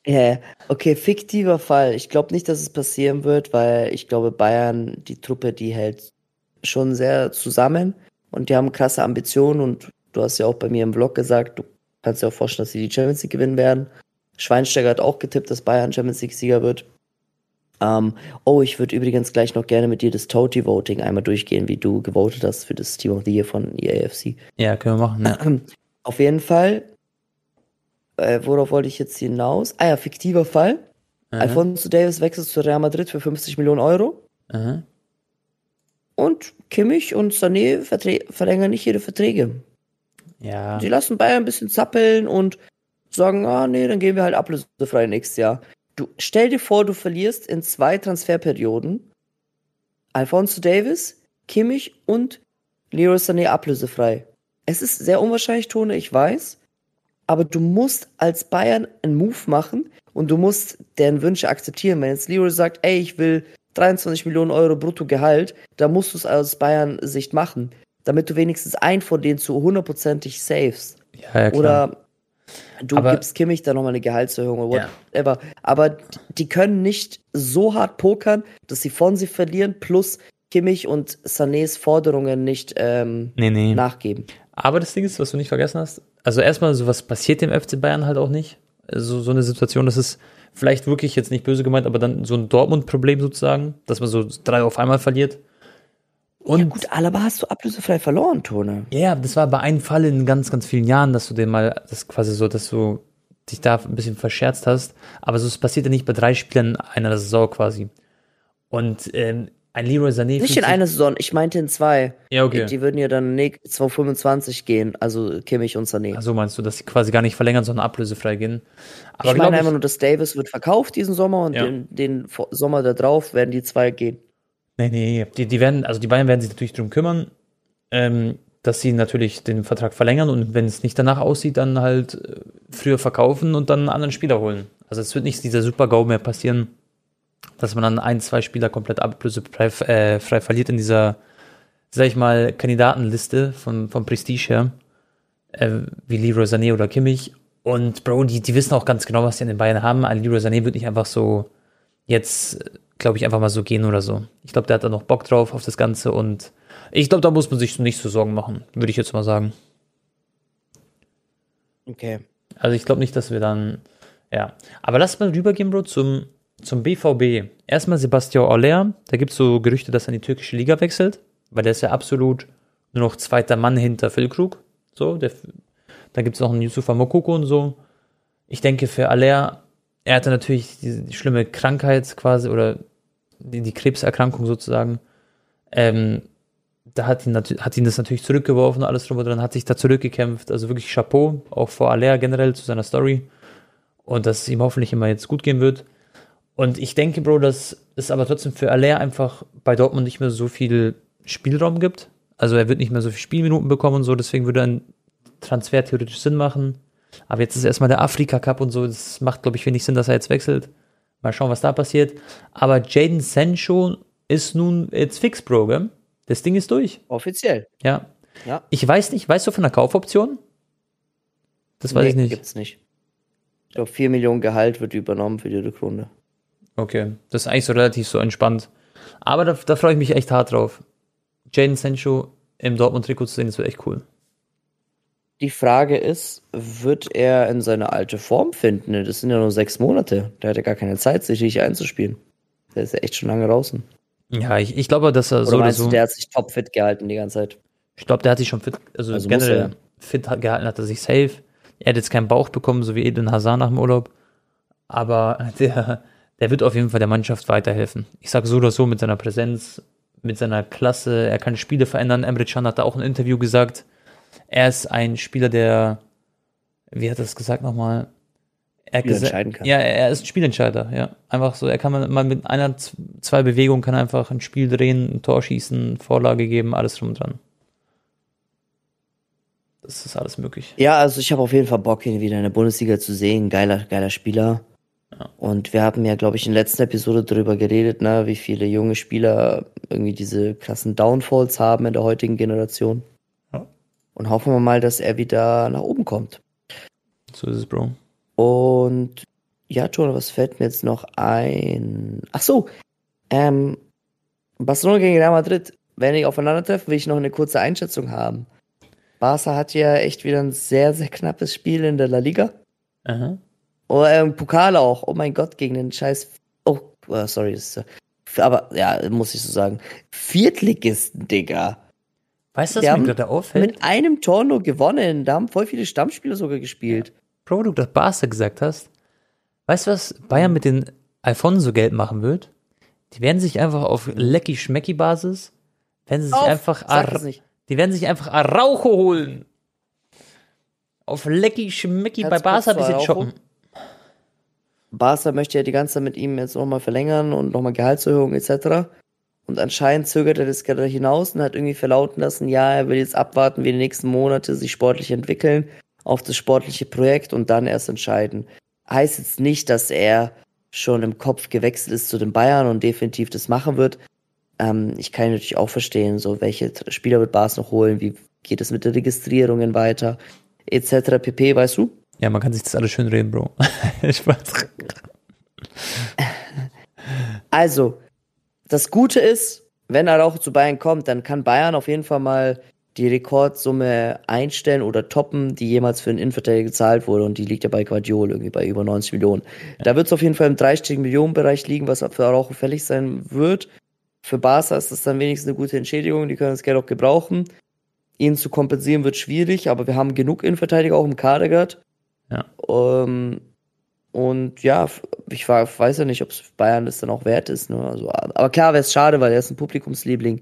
Ja, okay, fiktiver Fall. Ich glaube nicht, dass es passieren wird, weil ich glaube, Bayern, die Truppe, die hält schon sehr zusammen und die haben krasse Ambitionen und du hast ja auch bei mir im Vlog gesagt, du kannst dir auch vorstellen, dass sie die Champions League gewinnen werden. Schweinsteiger hat auch getippt, dass Bayern Champions League Sieger wird. Ähm, oh, ich würde übrigens gleich noch gerne mit dir das Toti Voting einmal durchgehen, wie du gewotet hast für das Team of the Year von EAFC. Ja, können wir machen, ja. Auf jeden Fall, äh, worauf wollte ich jetzt hinaus? Ah ja, fiktiver Fall. Aha, Alfonso Davis wechselt zu Real Madrid für 50 Millionen Euro. aha. Und Kimmich und Sané verlängern nicht ihre Verträge. Ja, Sie lassen Bayern ein bisschen zappeln und sagen, ah nee, dann gehen wir halt ablösefrei nächstes Jahr. Du stell dir vor, du verlierst in zwei Transferperioden Alfonso Davis, Kimmich und Leroy Sané ablösefrei. Es ist sehr unwahrscheinlich, Tone, ich weiß, aber du musst als Bayern einen Move machen und du musst deren Wünsche akzeptieren. Wenn jetzt Leroy sagt, ey, ich will 23 Millionen Euro Bruttogehalt, dann musst du es aus Bayern-Sicht machen, damit du wenigstens einen von denen zu hundertprozentig savest. ja, ja klar. Oder du Aber- gibst Kimmich dann nochmal eine Gehaltserhöhung oder Ja. whatever. Aber die können nicht so hart pokern, dass sie von sie verlieren, plus Kimmich und Sanés Forderungen nicht ähm, nee, nee. nachgeben. Aber das Ding ist, was du nicht vergessen hast, also erstmal, sowas passiert dem FC Bayern halt auch nicht. So, so eine Situation, das ist vielleicht wirklich jetzt nicht böse gemeint, aber dann so ein Dortmund-Problem sozusagen, dass man so drei auf einmal verliert. Und ja gut, Alaba hast du ablösefrei verloren, Tone. Ja, ja, das war bei einem Fall in ganz, ganz vielen Jahren, dass du den mal, das quasi so, dass du dich da ein bisschen verscherzt hast. Aber so, es passiert ja nicht bei drei Spielern einer Saison quasi. Und ähm, Ein Leroy Sané. Nicht in einer Saison, ich meinte in zwei. Ja, okay. Die, die würden ja dann ne, 2025 gehen, also Kimmich und Sané. Also meinst du, dass sie quasi gar nicht verlängern, sondern ablösefrei gehen? Aber ich meine einfach nur, dass Davis wird verkauft diesen Sommer und Ja. den, den Sommer da drauf werden die zwei gehen. Nee, nee, die, die werden, also die Bayern werden sich natürlich drum kümmern, ähm, dass sie natürlich den Vertrag verlängern und wenn es nicht danach aussieht, dann halt äh, früher verkaufen und dann einen anderen Spieler holen. Also es wird nicht dieser Super-GO mehr passieren, dass man dann ein, zwei Spieler komplett ablösefrei äh, frei verliert in dieser, sag ich mal, Kandidatenliste von, vom Prestige her, äh, wie Leroy Sané oder Kimmich. Und Bro, die, die wissen auch ganz genau, was die an den Bayern haben. Ein Leroy Sané wird nicht einfach so jetzt, glaube ich, einfach mal so gehen oder so. Ich glaube, der hat da noch Bock drauf auf das Ganze und ich glaube, da muss man sich nicht so Sorgen machen, würde ich jetzt mal sagen. Okay. Also ich glaube nicht, dass wir dann, ja. Aber lass mal rübergehen, Bro, zum, zum BVB. Erstmal Sebastian Aller, da gibt es so Gerüchte, dass er in die türkische Liga wechselt, weil der ist ja absolut nur noch zweiter Mann hinter Füllkrug. So, der, da gibt es noch einen Yusufa Mokoko und so. Ich denke für Aller, er hatte natürlich die, die schlimme Krankheit quasi oder die, die Krebserkrankung sozusagen. Ähm, da hat ihn, hat ihn das natürlich zurückgeworfen, alles drum und dran, hat sich da zurückgekämpft. Also wirklich Chapeau, auch vor Aller generell zu seiner Story. Und dass es ihm hoffentlich immer jetzt gut gehen wird. Und ich denke, Bro, dass es aber trotzdem für Aller einfach bei Dortmund nicht mehr so viel Spielraum gibt. Also er wird nicht mehr so viele Spielminuten bekommen und so, deswegen würde ein Transfer theoretisch Sinn machen. Aber jetzt ist erstmal der Afrika Cup und so, das macht, glaube ich, wenig Sinn, dass er jetzt wechselt. Mal schauen, was da passiert. Aber Jaden Sancho ist nun jetzt fix, Bro, gell? Das Ding ist durch. Offiziell. Ja. Ja. Ich weiß nicht, weißt du von der Kaufoption? Das weiß Nee, ich nicht. Gibt's nicht. Ich glaube, 4 Millionen Gehalt wird übernommen für die Rückrunde. Okay, das ist eigentlich so relativ so entspannt. Aber da, da freue ich mich echt hart drauf. Jaden Sancho im Dortmund-Trikot zu sehen, das wird echt cool. Die Frage ist, wird er in seine alte Form finden? Das sind ja nur sechs Monate. Der hat ja gar keine Zeit, sich richtig einzuspielen. Der ist ja echt schon lange draußen. Ja, ich, ich glaube, dass er Oder so oder meinst so. du, der hat sich topfit gehalten die ganze Zeit? Ich glaube, der hat sich schon fit, also, Also generell er. fit gehalten, hat er sich safe. Er hat jetzt keinen Bauch bekommen, so wie Eden Hazard nach dem Urlaub. Aber der, der wird auf jeden Fall der Mannschaft weiterhelfen. Ich sage so oder so mit seiner Präsenz, mit seiner Klasse. Er kann Spiele verändern. Emre Can hat da auch ein Interview gesagt. Er ist ein Spieler, der, wie hat er das gesagt nochmal? Er hat Spiel gesa- entscheiden kann. Ja, er ist ein Spielentscheider, ja. Einfach so, er kann mal- mal mit einer, zwei Bewegungen kann einfach ein Spiel drehen, ein Tor schießen, Vorlage geben, alles drum und dran. Das ist alles möglich. Ja, also ich habe auf jeden Fall Bock, ihn wieder in der Bundesliga zu sehen. Geiler, geiler Spieler. Ja. Und wir haben ja, glaube ich, in der letzten Episode darüber geredet, ne, wie viele junge Spieler irgendwie diese krassen Downfalls haben in der heutigen Generation. Und hoffen wir mal, dass er wieder nach oben kommt. So ist es, Bro. Und ja, Tone, was fällt mir jetzt noch ein? Ach so, ähm, Barcelona gegen Real Madrid. Wenn die aufeinandertreffen, will ich noch eine kurze Einschätzung haben. Barca hat ja echt wieder ein sehr, sehr knappes Spiel in der La Liga. Aha. Oh, ähm, Pokal auch. Oh mein Gott, gegen den scheiß. Oh, äh, sorry. Das ist, aber ja, muss ich so sagen. Viertligisten, Digga. Weißt du, was mir gerade auffällt? Mit einem Tor nur gewonnen. Da haben voll viele Stammspieler sogar gespielt. Bro, du das Barca gesagt hast. Weißt du, was Bayern mit den Alfonso Geld machen wird? Die werden sich einfach auf Lecky-Schmecky-Basis, werden sie sich Auf, einfach, Ar die werden sich einfach Araujo holen. Auf Lecky-Schmecky bei Ganz kurz Barca ein bisschen shoppen. Barca möchte ja die ganze Zeit mit ihm jetzt nochmal verlängern und nochmal Gehaltserhöhung etc. Und anscheinend zögert er das gerade hinaus und hat irgendwie verlauten lassen, ja, er will jetzt abwarten, wie die nächsten Monate sich sportlich entwickeln auf das sportliche Projekt und dann erst entscheiden. Heißt jetzt nicht, dass er schon im Kopf gewechselt ist zu den Bayern und definitiv das machen wird. Ähm, ich kann natürlich auch verstehen, so welche Spieler wird Barca noch holen, wie geht es mit den Registrierungen weiter, etc. pp, weißt du? Ja, man kann sich das alles schön reden, Bro. Spaß. Also, das Gute ist, wenn Araujo zu Bayern kommt, dann kann Bayern auf jeden Fall mal die Rekordsumme einstellen oder toppen, die jemals für einen Innenverteidiger gezahlt wurde. Und die liegt ja bei Guardiol irgendwie bei über 90 Millionen. Da wird es auf jeden Fall im dreistelligen Millionenbereich liegen, was für Araujo fällig sein wird. Für Barca ist das dann wenigstens eine gute Entschädigung. Die können das Geld auch gebrauchen. Ihn zu kompensieren wird schwierig, aber wir haben genug Innenverteidiger auch im Kader gehabt. Ja. Ähm, Und ja, ich war, weiß ja nicht, ob es Bayern das dann auch wert ist. Ne? Also, aber klar wäre es schade, weil er ist ein Publikumsliebling.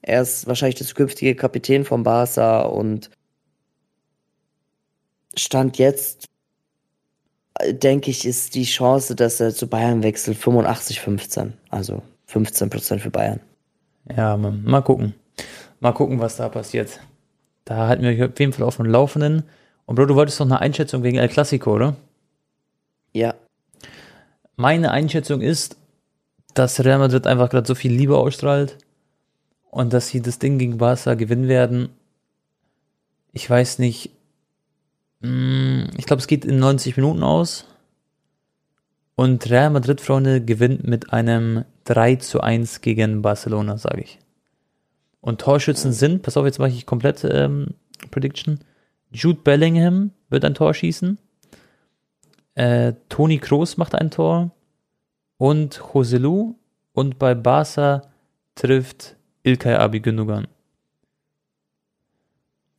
Er ist wahrscheinlich der zukünftige Kapitän von Barca und Stand jetzt, denke ich, ist die Chance, dass er zu Bayern wechselt 85-15. Also 15% für Bayern. Ja, mal gucken. Mal gucken, was da passiert. Da halten wir euch auf jeden Fall auf dem Laufenden. Und Bro, du wolltest noch eine Einschätzung wegen El Clasico, oder? Ja. Meine Einschätzung ist, dass Real Madrid einfach gerade so viel Liebe ausstrahlt und dass sie das Ding gegen Barca gewinnen werden. Ich weiß nicht. Mm, ich glaube, es geht in 90 Minuten aus. Und Real Madrid, Freunde, gewinnt mit einem 3 zu 1 gegen Barcelona, sage ich. Und Torschützen sind, pass auf, jetzt mache ich komplett ähm, Prediction. Jude Bellingham wird ein Tor schießen. Äh, Toni Kroos macht ein Tor. Und Joselu. Und bei Barca trifft Ilkay Abi Gündogan.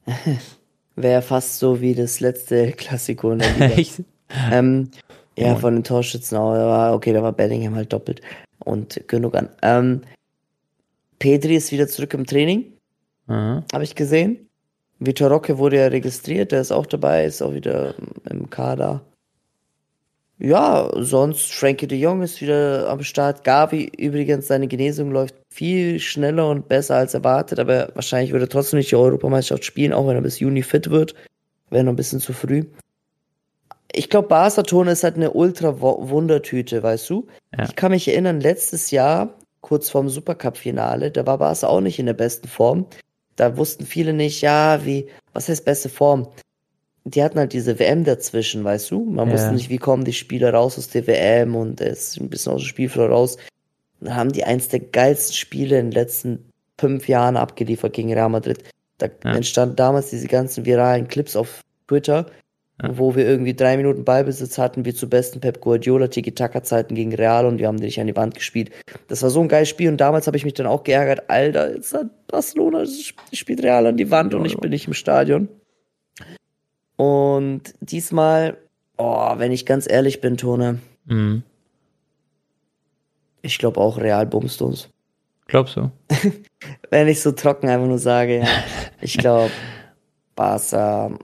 Wäre fast so wie das letzte Klassiko in der Liga. Echt? Ähm, ja, von den Torschützen war, okay, da war Bellingham halt doppelt. Und Gündogan. Ähm, Pedri ist wieder zurück im Training. Habe ich gesehen. Vitor Roque wurde ja registriert, der ist auch dabei, ist auch wieder im Kader. Ja, sonst Frankie de Jong ist wieder am Start. Gavi übrigens, seine Genesung läuft viel schneller und besser als erwartet, aber wahrscheinlich würde er trotzdem nicht die Europameisterschaft spielen, auch wenn er bis Juni fit wird. Wäre noch ein bisschen zu früh. Ich glaube, Barca-Ton ist halt eine ultra-Wundertüte, weißt du? Ja. Ich kann mich erinnern, letztes Jahr, kurz vorm Supercup-Finale, da war Barca auch nicht in der besten Form. Da wussten viele nicht, ja, wie, was heißt beste Form? Die hatten halt diese WM dazwischen, weißt du? Man ja. wusste nicht, wie kommen die Spieler raus aus der WM und er ist ein bisschen aus dem Spielflow raus. Dann haben die eins der geilsten Spiele in den letzten fünf Jahren abgeliefert gegen Real Madrid. Da ja. entstanden damals diese ganzen viralen Clips auf Twitter, ja. wo wir irgendwie drei Minuten Ballbesitz hatten, wie zu besten Pep Guardiola Tiki-Taka-Zeiten gegen Real und wir haben dich an die Wand gespielt. Das war so ein geiles Spiel und damals habe ich mich dann auch geärgert, Alter, jetzt hat Barcelona spielt Real an die Wand und ich bin nicht im Stadion. Und diesmal, oh, wenn ich ganz ehrlich bin, Tone, mhm. ich glaube auch Real bumst uns. Glaubst du? wenn ich so trocken einfach nur sage, ja. Ich glaube, Barca.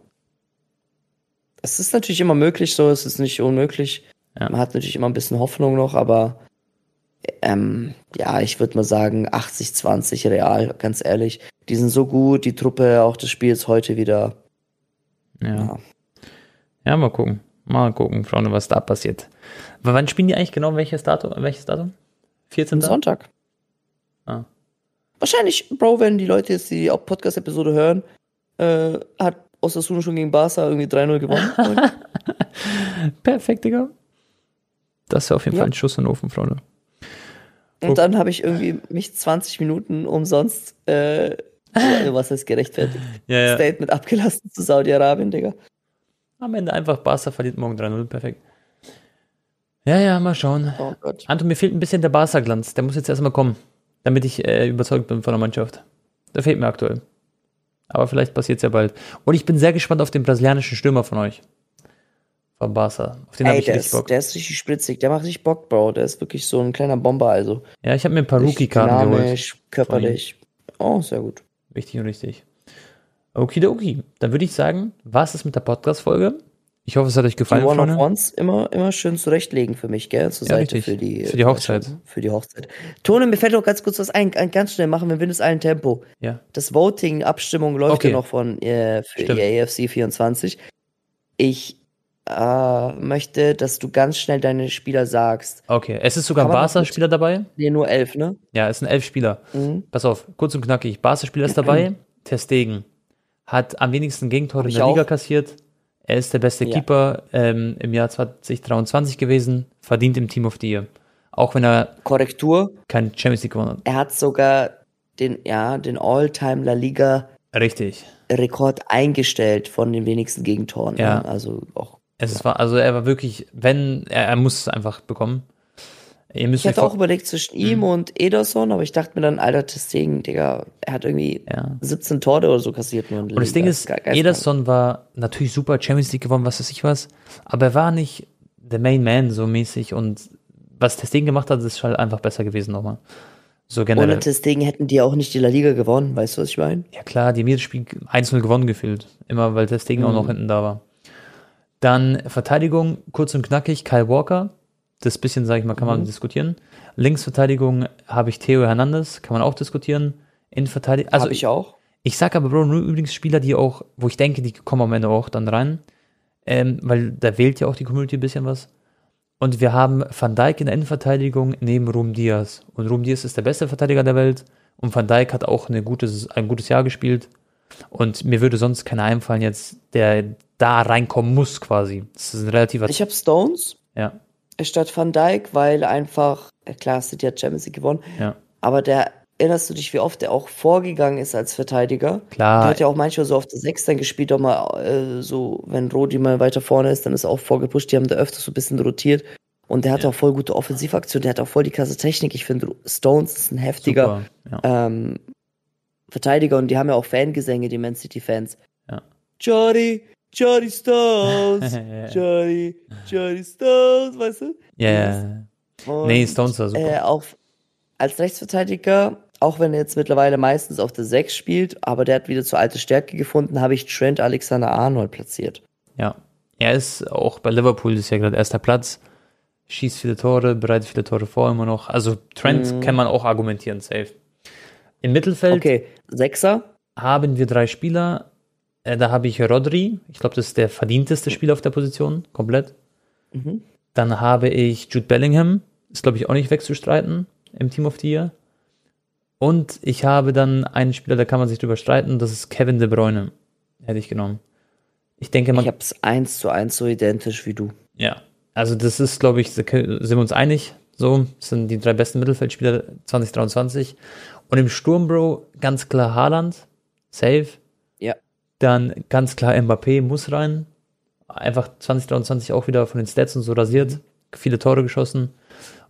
Es ist natürlich immer möglich so, es ist nicht unmöglich. Ja. Man hat natürlich immer ein bisschen Hoffnung noch, aber ähm, ja, ich würde mal sagen 80-20 Real, ganz ehrlich. Die sind so gut, die Truppe, auch das Spiel ist heute wieder ja. ja. mal gucken. Mal gucken, Freunde, was da passiert. Aber wann spielen die eigentlich genau welches Datum? Welches Datum? 14. Sonntag. Ah. Wahrscheinlich, Bro, wenn die Leute jetzt die Podcast-Episode hören, äh, hat Osasuna schon gegen Barca irgendwie 3-0 gewonnen. Perfekt, Digga. Das ist auf jeden ja. Fall ein Schuss in den Ofen, Freunde. Und dann habe ich irgendwie mich 20 Minuten umsonst äh, also, was ist gerechtfertigt? ja, ja. Statement abgelassen zu Saudi-Arabien, Digga. Am Ende einfach Barca verliert morgen 3-0, perfekt. Ja, ja, mal schauen. Oh Gott. Anton, mir fehlt ein bisschen der Barca-Glanz. Der muss jetzt erstmal kommen, damit ich äh, überzeugt bin von der Mannschaft. Der fehlt mir aktuell. Aber vielleicht passiert es ja bald. Und ich bin sehr gespannt auf den brasilianischen Stürmer von euch. Von Barca. Auf den habe ich richtig ist, Bock. Der ist richtig spritzig. Der macht richtig Bock, Bro. Der ist wirklich so ein kleiner Bomber, also. Ja, ich habe mir ein paar Rookie-Karten geholt. körperlich. Oh, sehr gut. Wichtig und richtig. Okidoki. Dann würde ich sagen, was ist mit der Podcast-Folge? Ich hoffe, es hat euch gefallen. Die One of Ones immer, immer schön zurechtlegen für mich, gell? Zur ja, Seite für die, für die Hochzeit. Für die Hochzeit. Tone, mir fällt noch ganz kurz was ein, ganz schnell machen wir Windeseillen Tempo. Ja. Das Voting, Abstimmung läuft okay. ja noch von äh, für Stimmt. die AFC 24. Ich äh, möchte, dass du ganz schnell deine Spieler sagst. Okay, es ist sogar ein Barca-Spieler dabei. Nee, nur elf, ne? Ja, es sind elf Spieler. Mhm. Pass auf, kurz und knackig. Barca-Spieler ist dabei. Testegen hat am wenigsten Gegentore in der Liga kassiert. Er ist der beste ja. Keeper ähm, im Jahr 2023 gewesen, verdient im Team of the Year. Auch wenn er Korrektur kein Champions League gewonnen hat. Er hat sogar den, ja, den All-Time La Liga Richtig. Rekord eingestellt von den wenigsten Gegentoren. Ja. Ne? Also auch es ja. war, also er war wirklich, wenn, er, er muss es einfach bekommen. Ihr müsst ich hatte auch überlegt zwischen ihm mhm. und Ederson, aber ich dachte mir dann, alter Testegen, Digga, er hat irgendwie ja. 17 Tore oder so kassiert. Nur und das Ding ist, Ederson war natürlich super Champions League gewonnen, was weiß ich was, aber er war nicht der Main Man so mäßig und was Testing gemacht hat, ist halt einfach besser gewesen nochmal. So generell. Ohne Testing hätten die auch nicht die La Liga gewonnen, weißt du, was ich meine? Ja klar, die haben jedes Spiel 1-0 gewonnen gefühlt. Immer weil Testing mhm. auch noch hinten da war. Dann Verteidigung, kurz und knackig, Kyle Walker. Das bisschen, sage ich mal, kann man mhm. diskutieren. Linksverteidigung habe ich Theo Hernandez, kann man auch diskutieren. Innenverteidigung, also habe ich auch. Ich sage aber, Bro, nur übrigens Spieler, die auch, wo ich denke, die kommen am Ende auch dann rein. Ähm, weil da wählt ja auch die Community ein bisschen was. Und wir haben Van Dijk in der Innenverteidigung neben Ruhm Diaz. Und Ruhm Diaz ist der beste Verteidiger der Welt. Und Van Dijk hat auch eine gutes, ein gutes Jahr gespielt. Und mir würde sonst keiner einfallen jetzt, der da reinkommen muss quasi. Das ist ein relativer... Ich habe Stones. Ja. Statt Van Dijk, weil einfach, klar, City hat Champions League gewonnen. Ja. Aber der erinnerst du dich, wie oft er auch vorgegangen ist als Verteidiger? Klar. Der hat ja auch manchmal so auf der Sechs dann gespielt, auch mal äh, so, wenn Rodi mal weiter vorne ist, dann ist er auch vorgepusht. Die haben da öfters so ein bisschen rotiert. Und der hat ja. auch voll gute Offensivaktion, der hat auch voll die krasse Technik. Ich finde, Stones ist ein heftiger ja. ähm, Verteidiger und die haben ja auch Fangesänge, die Man City-Fans. Ja. Jody, Jody Stones, Jody, Jody Stones, weißt du? Ja, yeah. Nee, Stones war super. Äh, auch als Rechtsverteidiger auch wenn er jetzt mittlerweile meistens auf der 6 spielt, aber der hat wieder zur alte Stärke gefunden, habe ich Trent Alexander-Arnold platziert. Ja, er ist auch bei Liverpool, ist ja gerade erster Platz, schießt viele Tore, bereitet viele Tore vor immer noch. Also Trent mm. kann man auch argumentieren, safe. Im Mittelfeld okay. Sechser. haben wir drei Spieler. Äh, da habe ich Rodri, ich glaube, das ist der verdienteste Spieler auf der Position, komplett. Mhm. Dann habe ich Jude Bellingham, ist glaube ich auch nicht wegzustreiten im Team of the Year. Und ich habe dann einen Spieler, da kann man sich drüber streiten, das ist Kevin De Bruyne. Hätte ich genommen. Ich denke, man. Ich habe es eins zu eins so identisch wie du. Ja. Also, das ist, glaube ich, sind wir uns einig. So, das sind die drei besten Mittelfeldspieler 2023. Und im Sturm, Bro, ganz klar Haaland. Safe. Dann ganz klar Mbappé muss rein. Einfach 2023 auch wieder von den Stats und so rasiert. Viele Tore geschossen.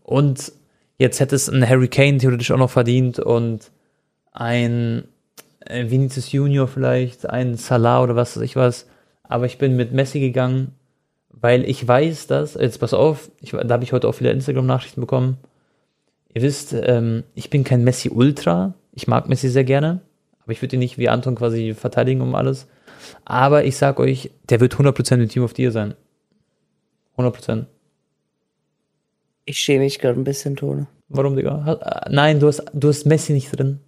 Und Jetzt hätte es ein Harry Kane theoretisch auch noch verdient und ein äh, Vinicius Junior vielleicht, ein Salah oder was weiß ich was. Aber ich bin mit Messi gegangen, weil ich weiß, dass, jetzt pass auf, ich, da habe ich heute auch viele Instagram-Nachrichten bekommen. Ihr wisst, ähm, ich bin kein Messi-Ultra. Ich mag Messi sehr gerne, aber ich würde ihn nicht wie Anton quasi verteidigen um alles. Aber ich sag euch, der wird 100% im Team of the Year sein. 100%. Ich schäme mich gerade ein bisschen, Tone. Warum, Digga? Äh, nein, du hast, du hast Messi nicht drin.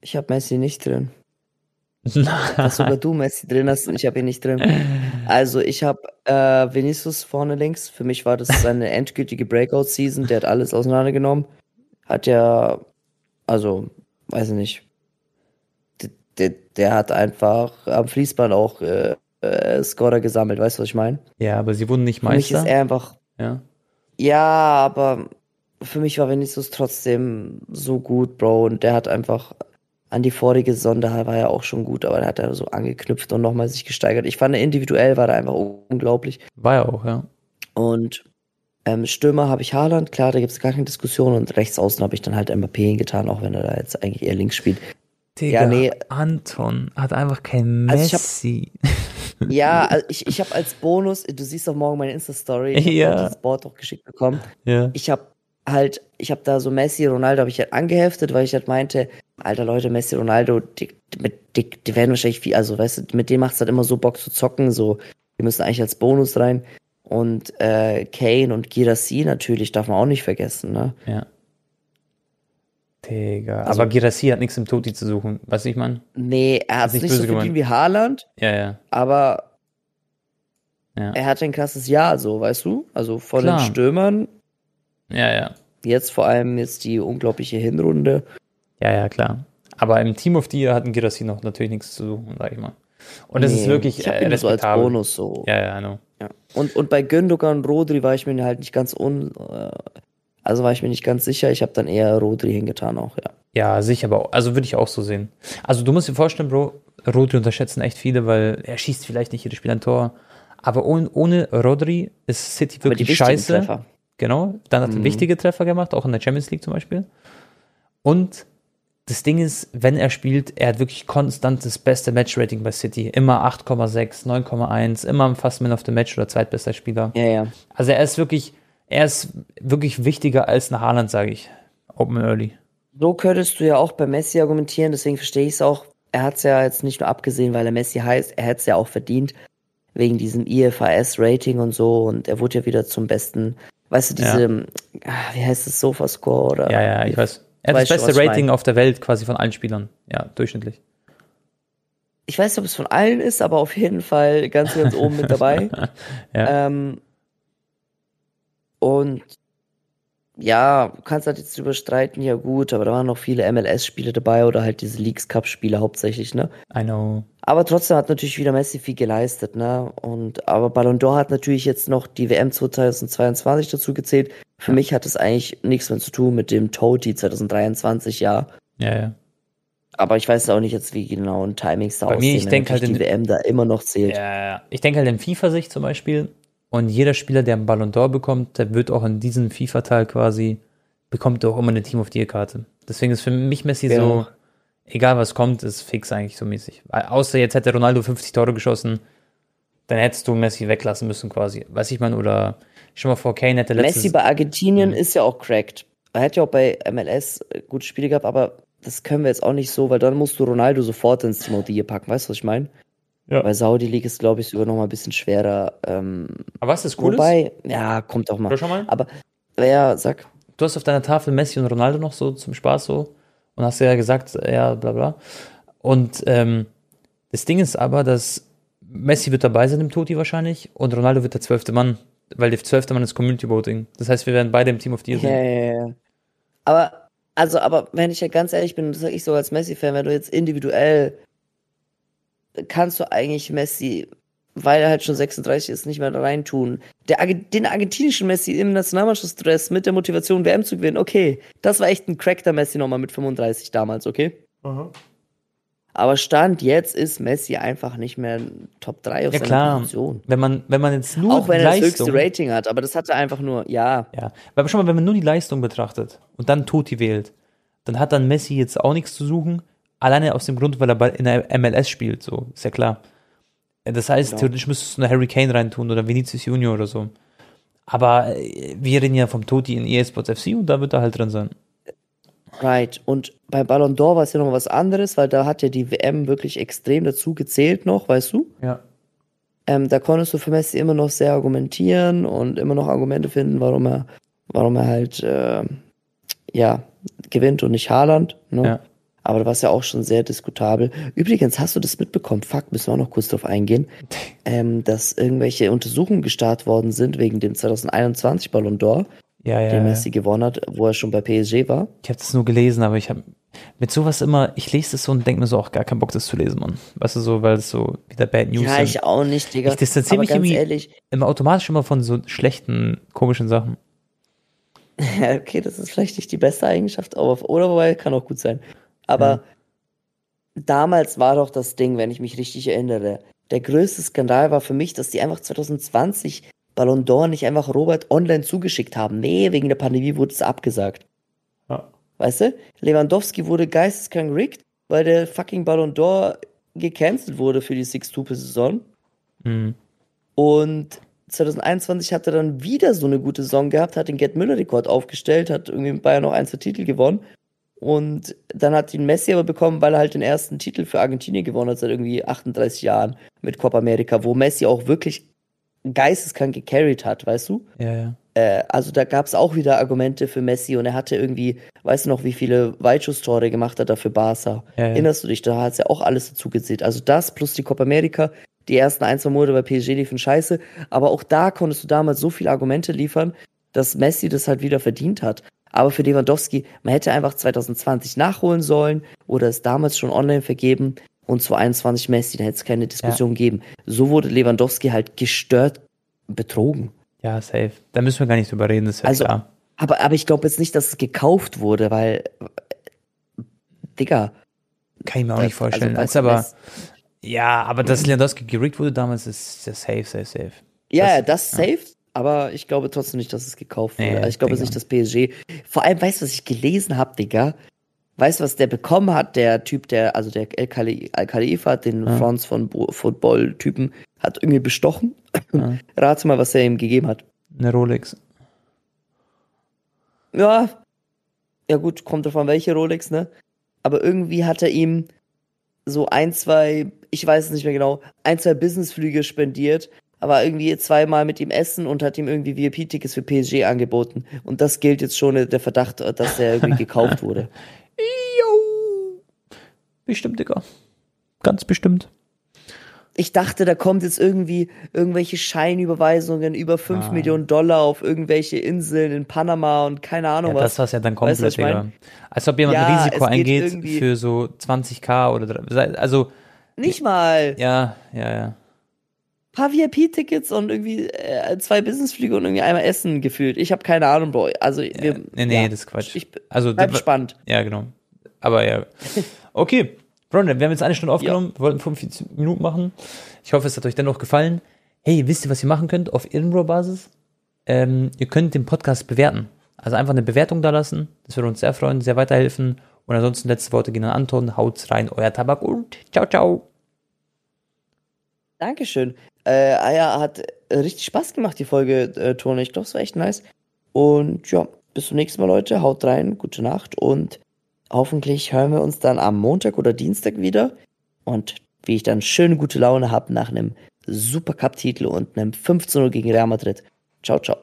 Ich habe Messi nicht drin. Dass sogar du Messi drin hast und ich habe ihn nicht drin. Also ich habe äh, Vinicius vorne links. Für mich war das seine endgültige Breakout-Season. Der hat alles auseinandergenommen. Hat ja, also, weiß ich nicht. Der, der, der hat einfach am Fließband auch äh, äh, Scorer gesammelt. Weißt du, was ich meine? Ja, aber sie wurden nicht Meister. Für mich ist er einfach. Ja. Ja, aber für mich war Vinicius trotzdem so gut, Bro. Und der hat einfach an die vorige Saison, da war er auch schon gut, aber er hat er so angeknüpft und nochmal sich gesteigert. Ich fand, individuell war er einfach unglaublich. War er auch, ja. Und ähm, Stürmer habe ich Haaland, klar, da gibt es gar keine Diskussion. Und rechts außen habe ich dann halt Mbappé hingetan, auch wenn er da jetzt eigentlich eher links spielt. Digga, ja, nee. Anton hat einfach kein Messi. Also ich hab, ja, also ich, ich habe als Bonus, du siehst doch morgen meine Insta-Story, ich ja. habe das Board auch geschickt bekommen. Ja. Ich habe halt, ich habe da so Messi, Ronaldo habe ich halt angeheftet, weil ich halt meinte, alter Leute, Messi, Ronaldo, die, die, die werden wahrscheinlich viel, also weißt du, mit denen macht es halt immer so Bock zu zocken, so, die müssen eigentlich als Bonus rein. Und äh, Kane und Girassi natürlich darf man auch nicht vergessen, ne? Ja. Digga. Also, aber Girassi hat nichts im Toti zu suchen, weißt du, ich meine? Nee, er hat nicht, nicht so verdient wie Haaland. Ja, ja. Aber ja. er hatte ein krasses Jahr, so, weißt du? Also von Klar. den Stürmern. Ja, ja. Jetzt vor allem jetzt die unglaubliche Hinrunde. Ja, ja, klar. Aber im Team of the Year hat ein Girassi noch natürlich nichts zu suchen, sag ich mal. Und das nee, ist wirklich ich äh, ihn so als Bonus so. Ja, ja. Ja. Und, und bei Gündogan und Rodri war ich mir halt nicht ganz un, äh, also war ich mir nicht ganz sicher. Ich habe dann eher Rodri hingetan auch, ja. Ja, sicher, aber auch, also würde ich auch so sehen. Also du musst dir vorstellen, Bro, Rodri unterschätzen echt viele, weil er schießt vielleicht nicht jedes Spiel ein Tor. Aber ohne, ohne Rodri ist City wirklich scheiße. Treffer. Genau. Dann hat er mhm. wichtige Treffer gemacht, auch in der Champions League zum Beispiel. Und das Ding ist, wenn er spielt, er hat wirklich konstant das beste Matchrating bei City. Immer 8,6, 9,1, immer fast Man of the Match oder zweitbester Spieler. Ja, ja. Also er ist wirklich, er ist wirklich wichtiger als ein Haaland, sage ich. Open Early. So könntest du ja auch bei Messi argumentieren, deswegen verstehe ich es auch. Er hat es ja jetzt nicht nur abgesehen, weil er Messi heißt, er hätte es ja auch verdient, wegen diesem IFAS-Rating und so. Und er wurde ja wieder zum besten, weißt du, diese, ja. wie heißt es, Sofa-Score oder? Ja, ja, ich weiß. Er hat das beste Rating auf der Welt quasi von allen Spielern. Ja, durchschnittlich. Ich weiß nicht, ob es von allen ist, aber auf jeden Fall ganz, ganz oben mit dabei. ja. Ähm, und ja, du kannst halt jetzt drüber streiten, ja gut, aber da waren noch viele MLS-Spiele dabei oder halt diese Leagues Cup-Spiele hauptsächlich, ne? I know. Aber trotzdem hat natürlich wieder Messi viel geleistet, ne? Und aber Ballon d'Or hat natürlich jetzt noch die WM 2022 dazu gezählt. Für mich hat es eigentlich nichts mehr zu tun mit dem Toti 2023 Jahr. Ja, ja. Aber ich weiß auch nicht jetzt, wie genau ein Timings da Bei aussehen, mir, ich denke halt die WM da immer noch zählt. Ja, ja. Ich denke halt in FIFA-Sicht zum Beispiel, und jeder Spieler, der einen Ballon d'Or bekommt, der wird auch in diesem FIFA-Teil quasi, bekommt auch immer eine Team of the Year-Karte. Deswegen ist für mich Messi ja. so, egal was kommt, ist fix eigentlich so mäßig. Außer jetzt hätte Ronaldo 50 Tore geschossen, dann hättest du Messi weglassen müssen quasi. Weiß ich mal, oder schon mal vor Kane hätte letztes... Messi bei Argentinien mhm. ist ja auch cracked. Er hat ja auch bei MLS gute Spiele gehabt, aber das können wir jetzt auch nicht so, weil dann musst du Ronaldo sofort ins Year packen. Weißt du, was ich meine? Ja. Bei Saudi League ist, glaube ich, sogar noch mal ein bisschen schwerer. Ähm, Aber was ist cool Wobei, ja, kommt auch mal. Schon mal. Aber, ja, sag. Du hast auf deiner Tafel Messi und Ronaldo noch so zum Spaß so und hast ja gesagt, ja, bla bla. Und ähm, das Ding ist aber, dass Messi wird dabei sein im Toti wahrscheinlich und Ronaldo wird der zwölfte Mann, weil der zwölfte Mann ist Community Voting. Das heißt, wir werden beide im Team of the Year sein. Ja, ja, ja. Aber, also, aber wenn ich ja ganz ehrlich bin, das sage ich so als Messi-Fan, wenn du jetzt individuell kannst du eigentlich Messi, weil er halt schon 36 ist, nicht mehr da reintun. Der, den argentinischen Messi im Nationalmannschaftsdress mit der Motivation, WM zu gewinnen, okay. Das war echt ein Crack der Messi nochmal mit 35 damals, okay? Aha. Aber Stand jetzt ist Messi einfach nicht mehr Top 3 auf ja, seiner klar. Position. Wenn man, wenn man jetzt nur Auch wenn er das höchste Rating hat, aber das hat er einfach nur, ja. Ja, aber schon mal, wenn man nur die Leistung betrachtet und dann Toti wählt, dann hat dann Messi jetzt auch nichts zu suchen. Alleine aus dem Grund, weil er in der MLS spielt, so, ist ja klar. Das heißt, genau. theoretisch müsstest du eine Harry Kane reintun oder Vinicius Junior oder so. Aber äh, wir reden ja vom Toti in eSports FC und da wird er halt drin sein. Right. Und bei Ballon d'Or war es ja noch was anderes, weil da hat ja die WM wirklich extrem dazu gezählt noch, weißt du? Ja. Ähm, da konntest du für Messi immer noch sehr argumentieren und immer noch Argumente finden, warum er, warum er halt, äh, ja, gewinnt und nicht Haaland. Ne? Ja. Aber da war es ja auch schon sehr diskutabel. Übrigens, hast du das mitbekommen? Fuck, müssen wir auch noch kurz drauf eingehen, ähm, dass irgendwelche Untersuchungen gestartet worden sind wegen dem 2021 Ballon d'Or, ja, ja, den Messi ja. gewonnen hat, wo er schon bei PSG war. Ich habe das nur gelesen, aber ich habe mit sowas immer, ich lese das so und denke mir so auch gar keinen Bock, das zu lesen, Mann. Weißt du, so, weil es so wieder Bad News ist. Ja, ich auch nicht, Digga. Ich distanziere mich irgendwie ehrlich, immer automatisch immer von so schlechten, komischen Sachen. Ja, okay, das ist vielleicht nicht die beste Eigenschaft, aber, oder wobei, kann auch gut sein. Aber mhm. damals war doch das Ding, wenn ich mich richtig erinnere, der größte Skandal war für mich, dass die einfach 2020 Ballon d'Or nicht einfach Robert online zugeschickt haben. Nee, wegen der Pandemie wurde es abgesagt. Ja. Weißt du? Lewandowski wurde geisteskrank rigged, weil der fucking Ballon d'Or gecancelt wurde für die Six-Tupe-Saison. Mhm. Und 2021 hat er dann wieder so eine gute Saison gehabt, hat den Gerd Müller-Rekord aufgestellt, hat irgendwie mit Bayern noch ein, zwei Titel gewonnen und dann hat ihn Messi aber bekommen, weil er halt den ersten Titel für Argentinien gewonnen hat seit irgendwie 38 Jahren mit Copa America, wo Messi auch wirklich geisteskrank gecarried hat, weißt du? Ja, ja. Äh, also da gab es auch wieder Argumente für Messi und er hatte irgendwie, weißt du noch, wie viele Weitschusstore gemacht hat er für Barca? Ja, ja. Erinnerst du dich? Da hat es ja auch alles dazu gezählt. Also das plus die Copa America, die ersten ein, zwei Monate bei PSG liefen scheiße, aber auch da konntest du damals so viele Argumente liefern, dass Messi das halt wieder verdient hat. Aber für Lewandowski, man hätte einfach 2020 nachholen sollen oder es damals schon online vergeben und 2021 Messi, da hätte es keine Diskussion ja. geben. So wurde Lewandowski halt gestört betrogen. Ja, safe. Da müssen wir gar nicht drüber reden, das ist ja also, klar. Aber, aber ich glaube jetzt nicht, dass es gekauft wurde, weil, Digga. Kann ich mir auch nicht vorstellen. Also, aber, ja, aber dass Lewandowski gerickt wurde damals, ist ja safe, safe, safe. Ja, das, das safe. Ja aber ich glaube trotzdem nicht, dass es gekauft wurde. Nee, also ich glaube nicht, dass PSG. Vor allem, weißt du, was ich gelesen habe, Digga? weißt du, was der bekommen hat? Der Typ, der, also der Al-Khalifa, den Ja. France von Football-Typen, hat irgendwie bestochen. Ja. Rate mal, was er ihm gegeben hat. Eine Rolex. Ja, ja gut, kommt an, welche Rolex, ne? Aber irgendwie hat er ihm so ein, zwei, ich weiß es nicht mehr genau, ein, zwei Businessflüge spendiert, aber irgendwie zweimal mit ihm essen und hat ihm irgendwie VIP-Tickets für PSG angeboten. Und das gilt jetzt schon der Verdacht, dass er irgendwie gekauft wurde. Jo. Bestimmt, Digga. Ganz bestimmt. Ich dachte, da kommt jetzt irgendwie irgendwelche Scheinüberweisungen über 5 Ah. Millionen Dollar auf irgendwelche Inseln in Panama und keine Ahnung Ja, was. das war's ja dann komplett, Weißt was ich Digga. mein? Als ob jemand Ja, ein Risiko eingeht für so 20k oder also Nicht mal. ja, ja, ja. Paar VIP-Tickets und irgendwie äh, zwei Businessflüge und irgendwie einmal Essen gefühlt. Ich habe keine Ahnung, Bro. Also, wir, Nee, nee, ja, das ist Quatsch. Ich Also bleib spannend. Ja, genau. Aber ja. Okay. Freunde, wir haben jetzt eine Stunde aufgenommen, wir wollten 45 Minuten machen. Ich hoffe, es hat euch dennoch gefallen. Hey, wisst ihr, was ihr machen könnt auf Ehrenbro-Basis? Ähm, ihr könnt den Podcast bewerten. Also einfach eine Bewertung da lassen. Das würde uns sehr freuen, sehr weiterhelfen. Und ansonsten letzte Worte gehen an Anton. Haut's rein, euer Tabak und ciao, ciao. Dankeschön. Äh, ah ja, hat äh, richtig Spaß gemacht, die Folge, äh, Tone. Ich glaube, es war echt nice. Und ja, bis zum nächsten Mal, Leute. Haut rein, gute Nacht und hoffentlich hören wir uns dann am Montag oder Dienstag wieder. Und wie ich dann schöne gute Laune habe nach einem Super Cup-Titel und einem 15-0 gegen Real Madrid. Ciao, ciao.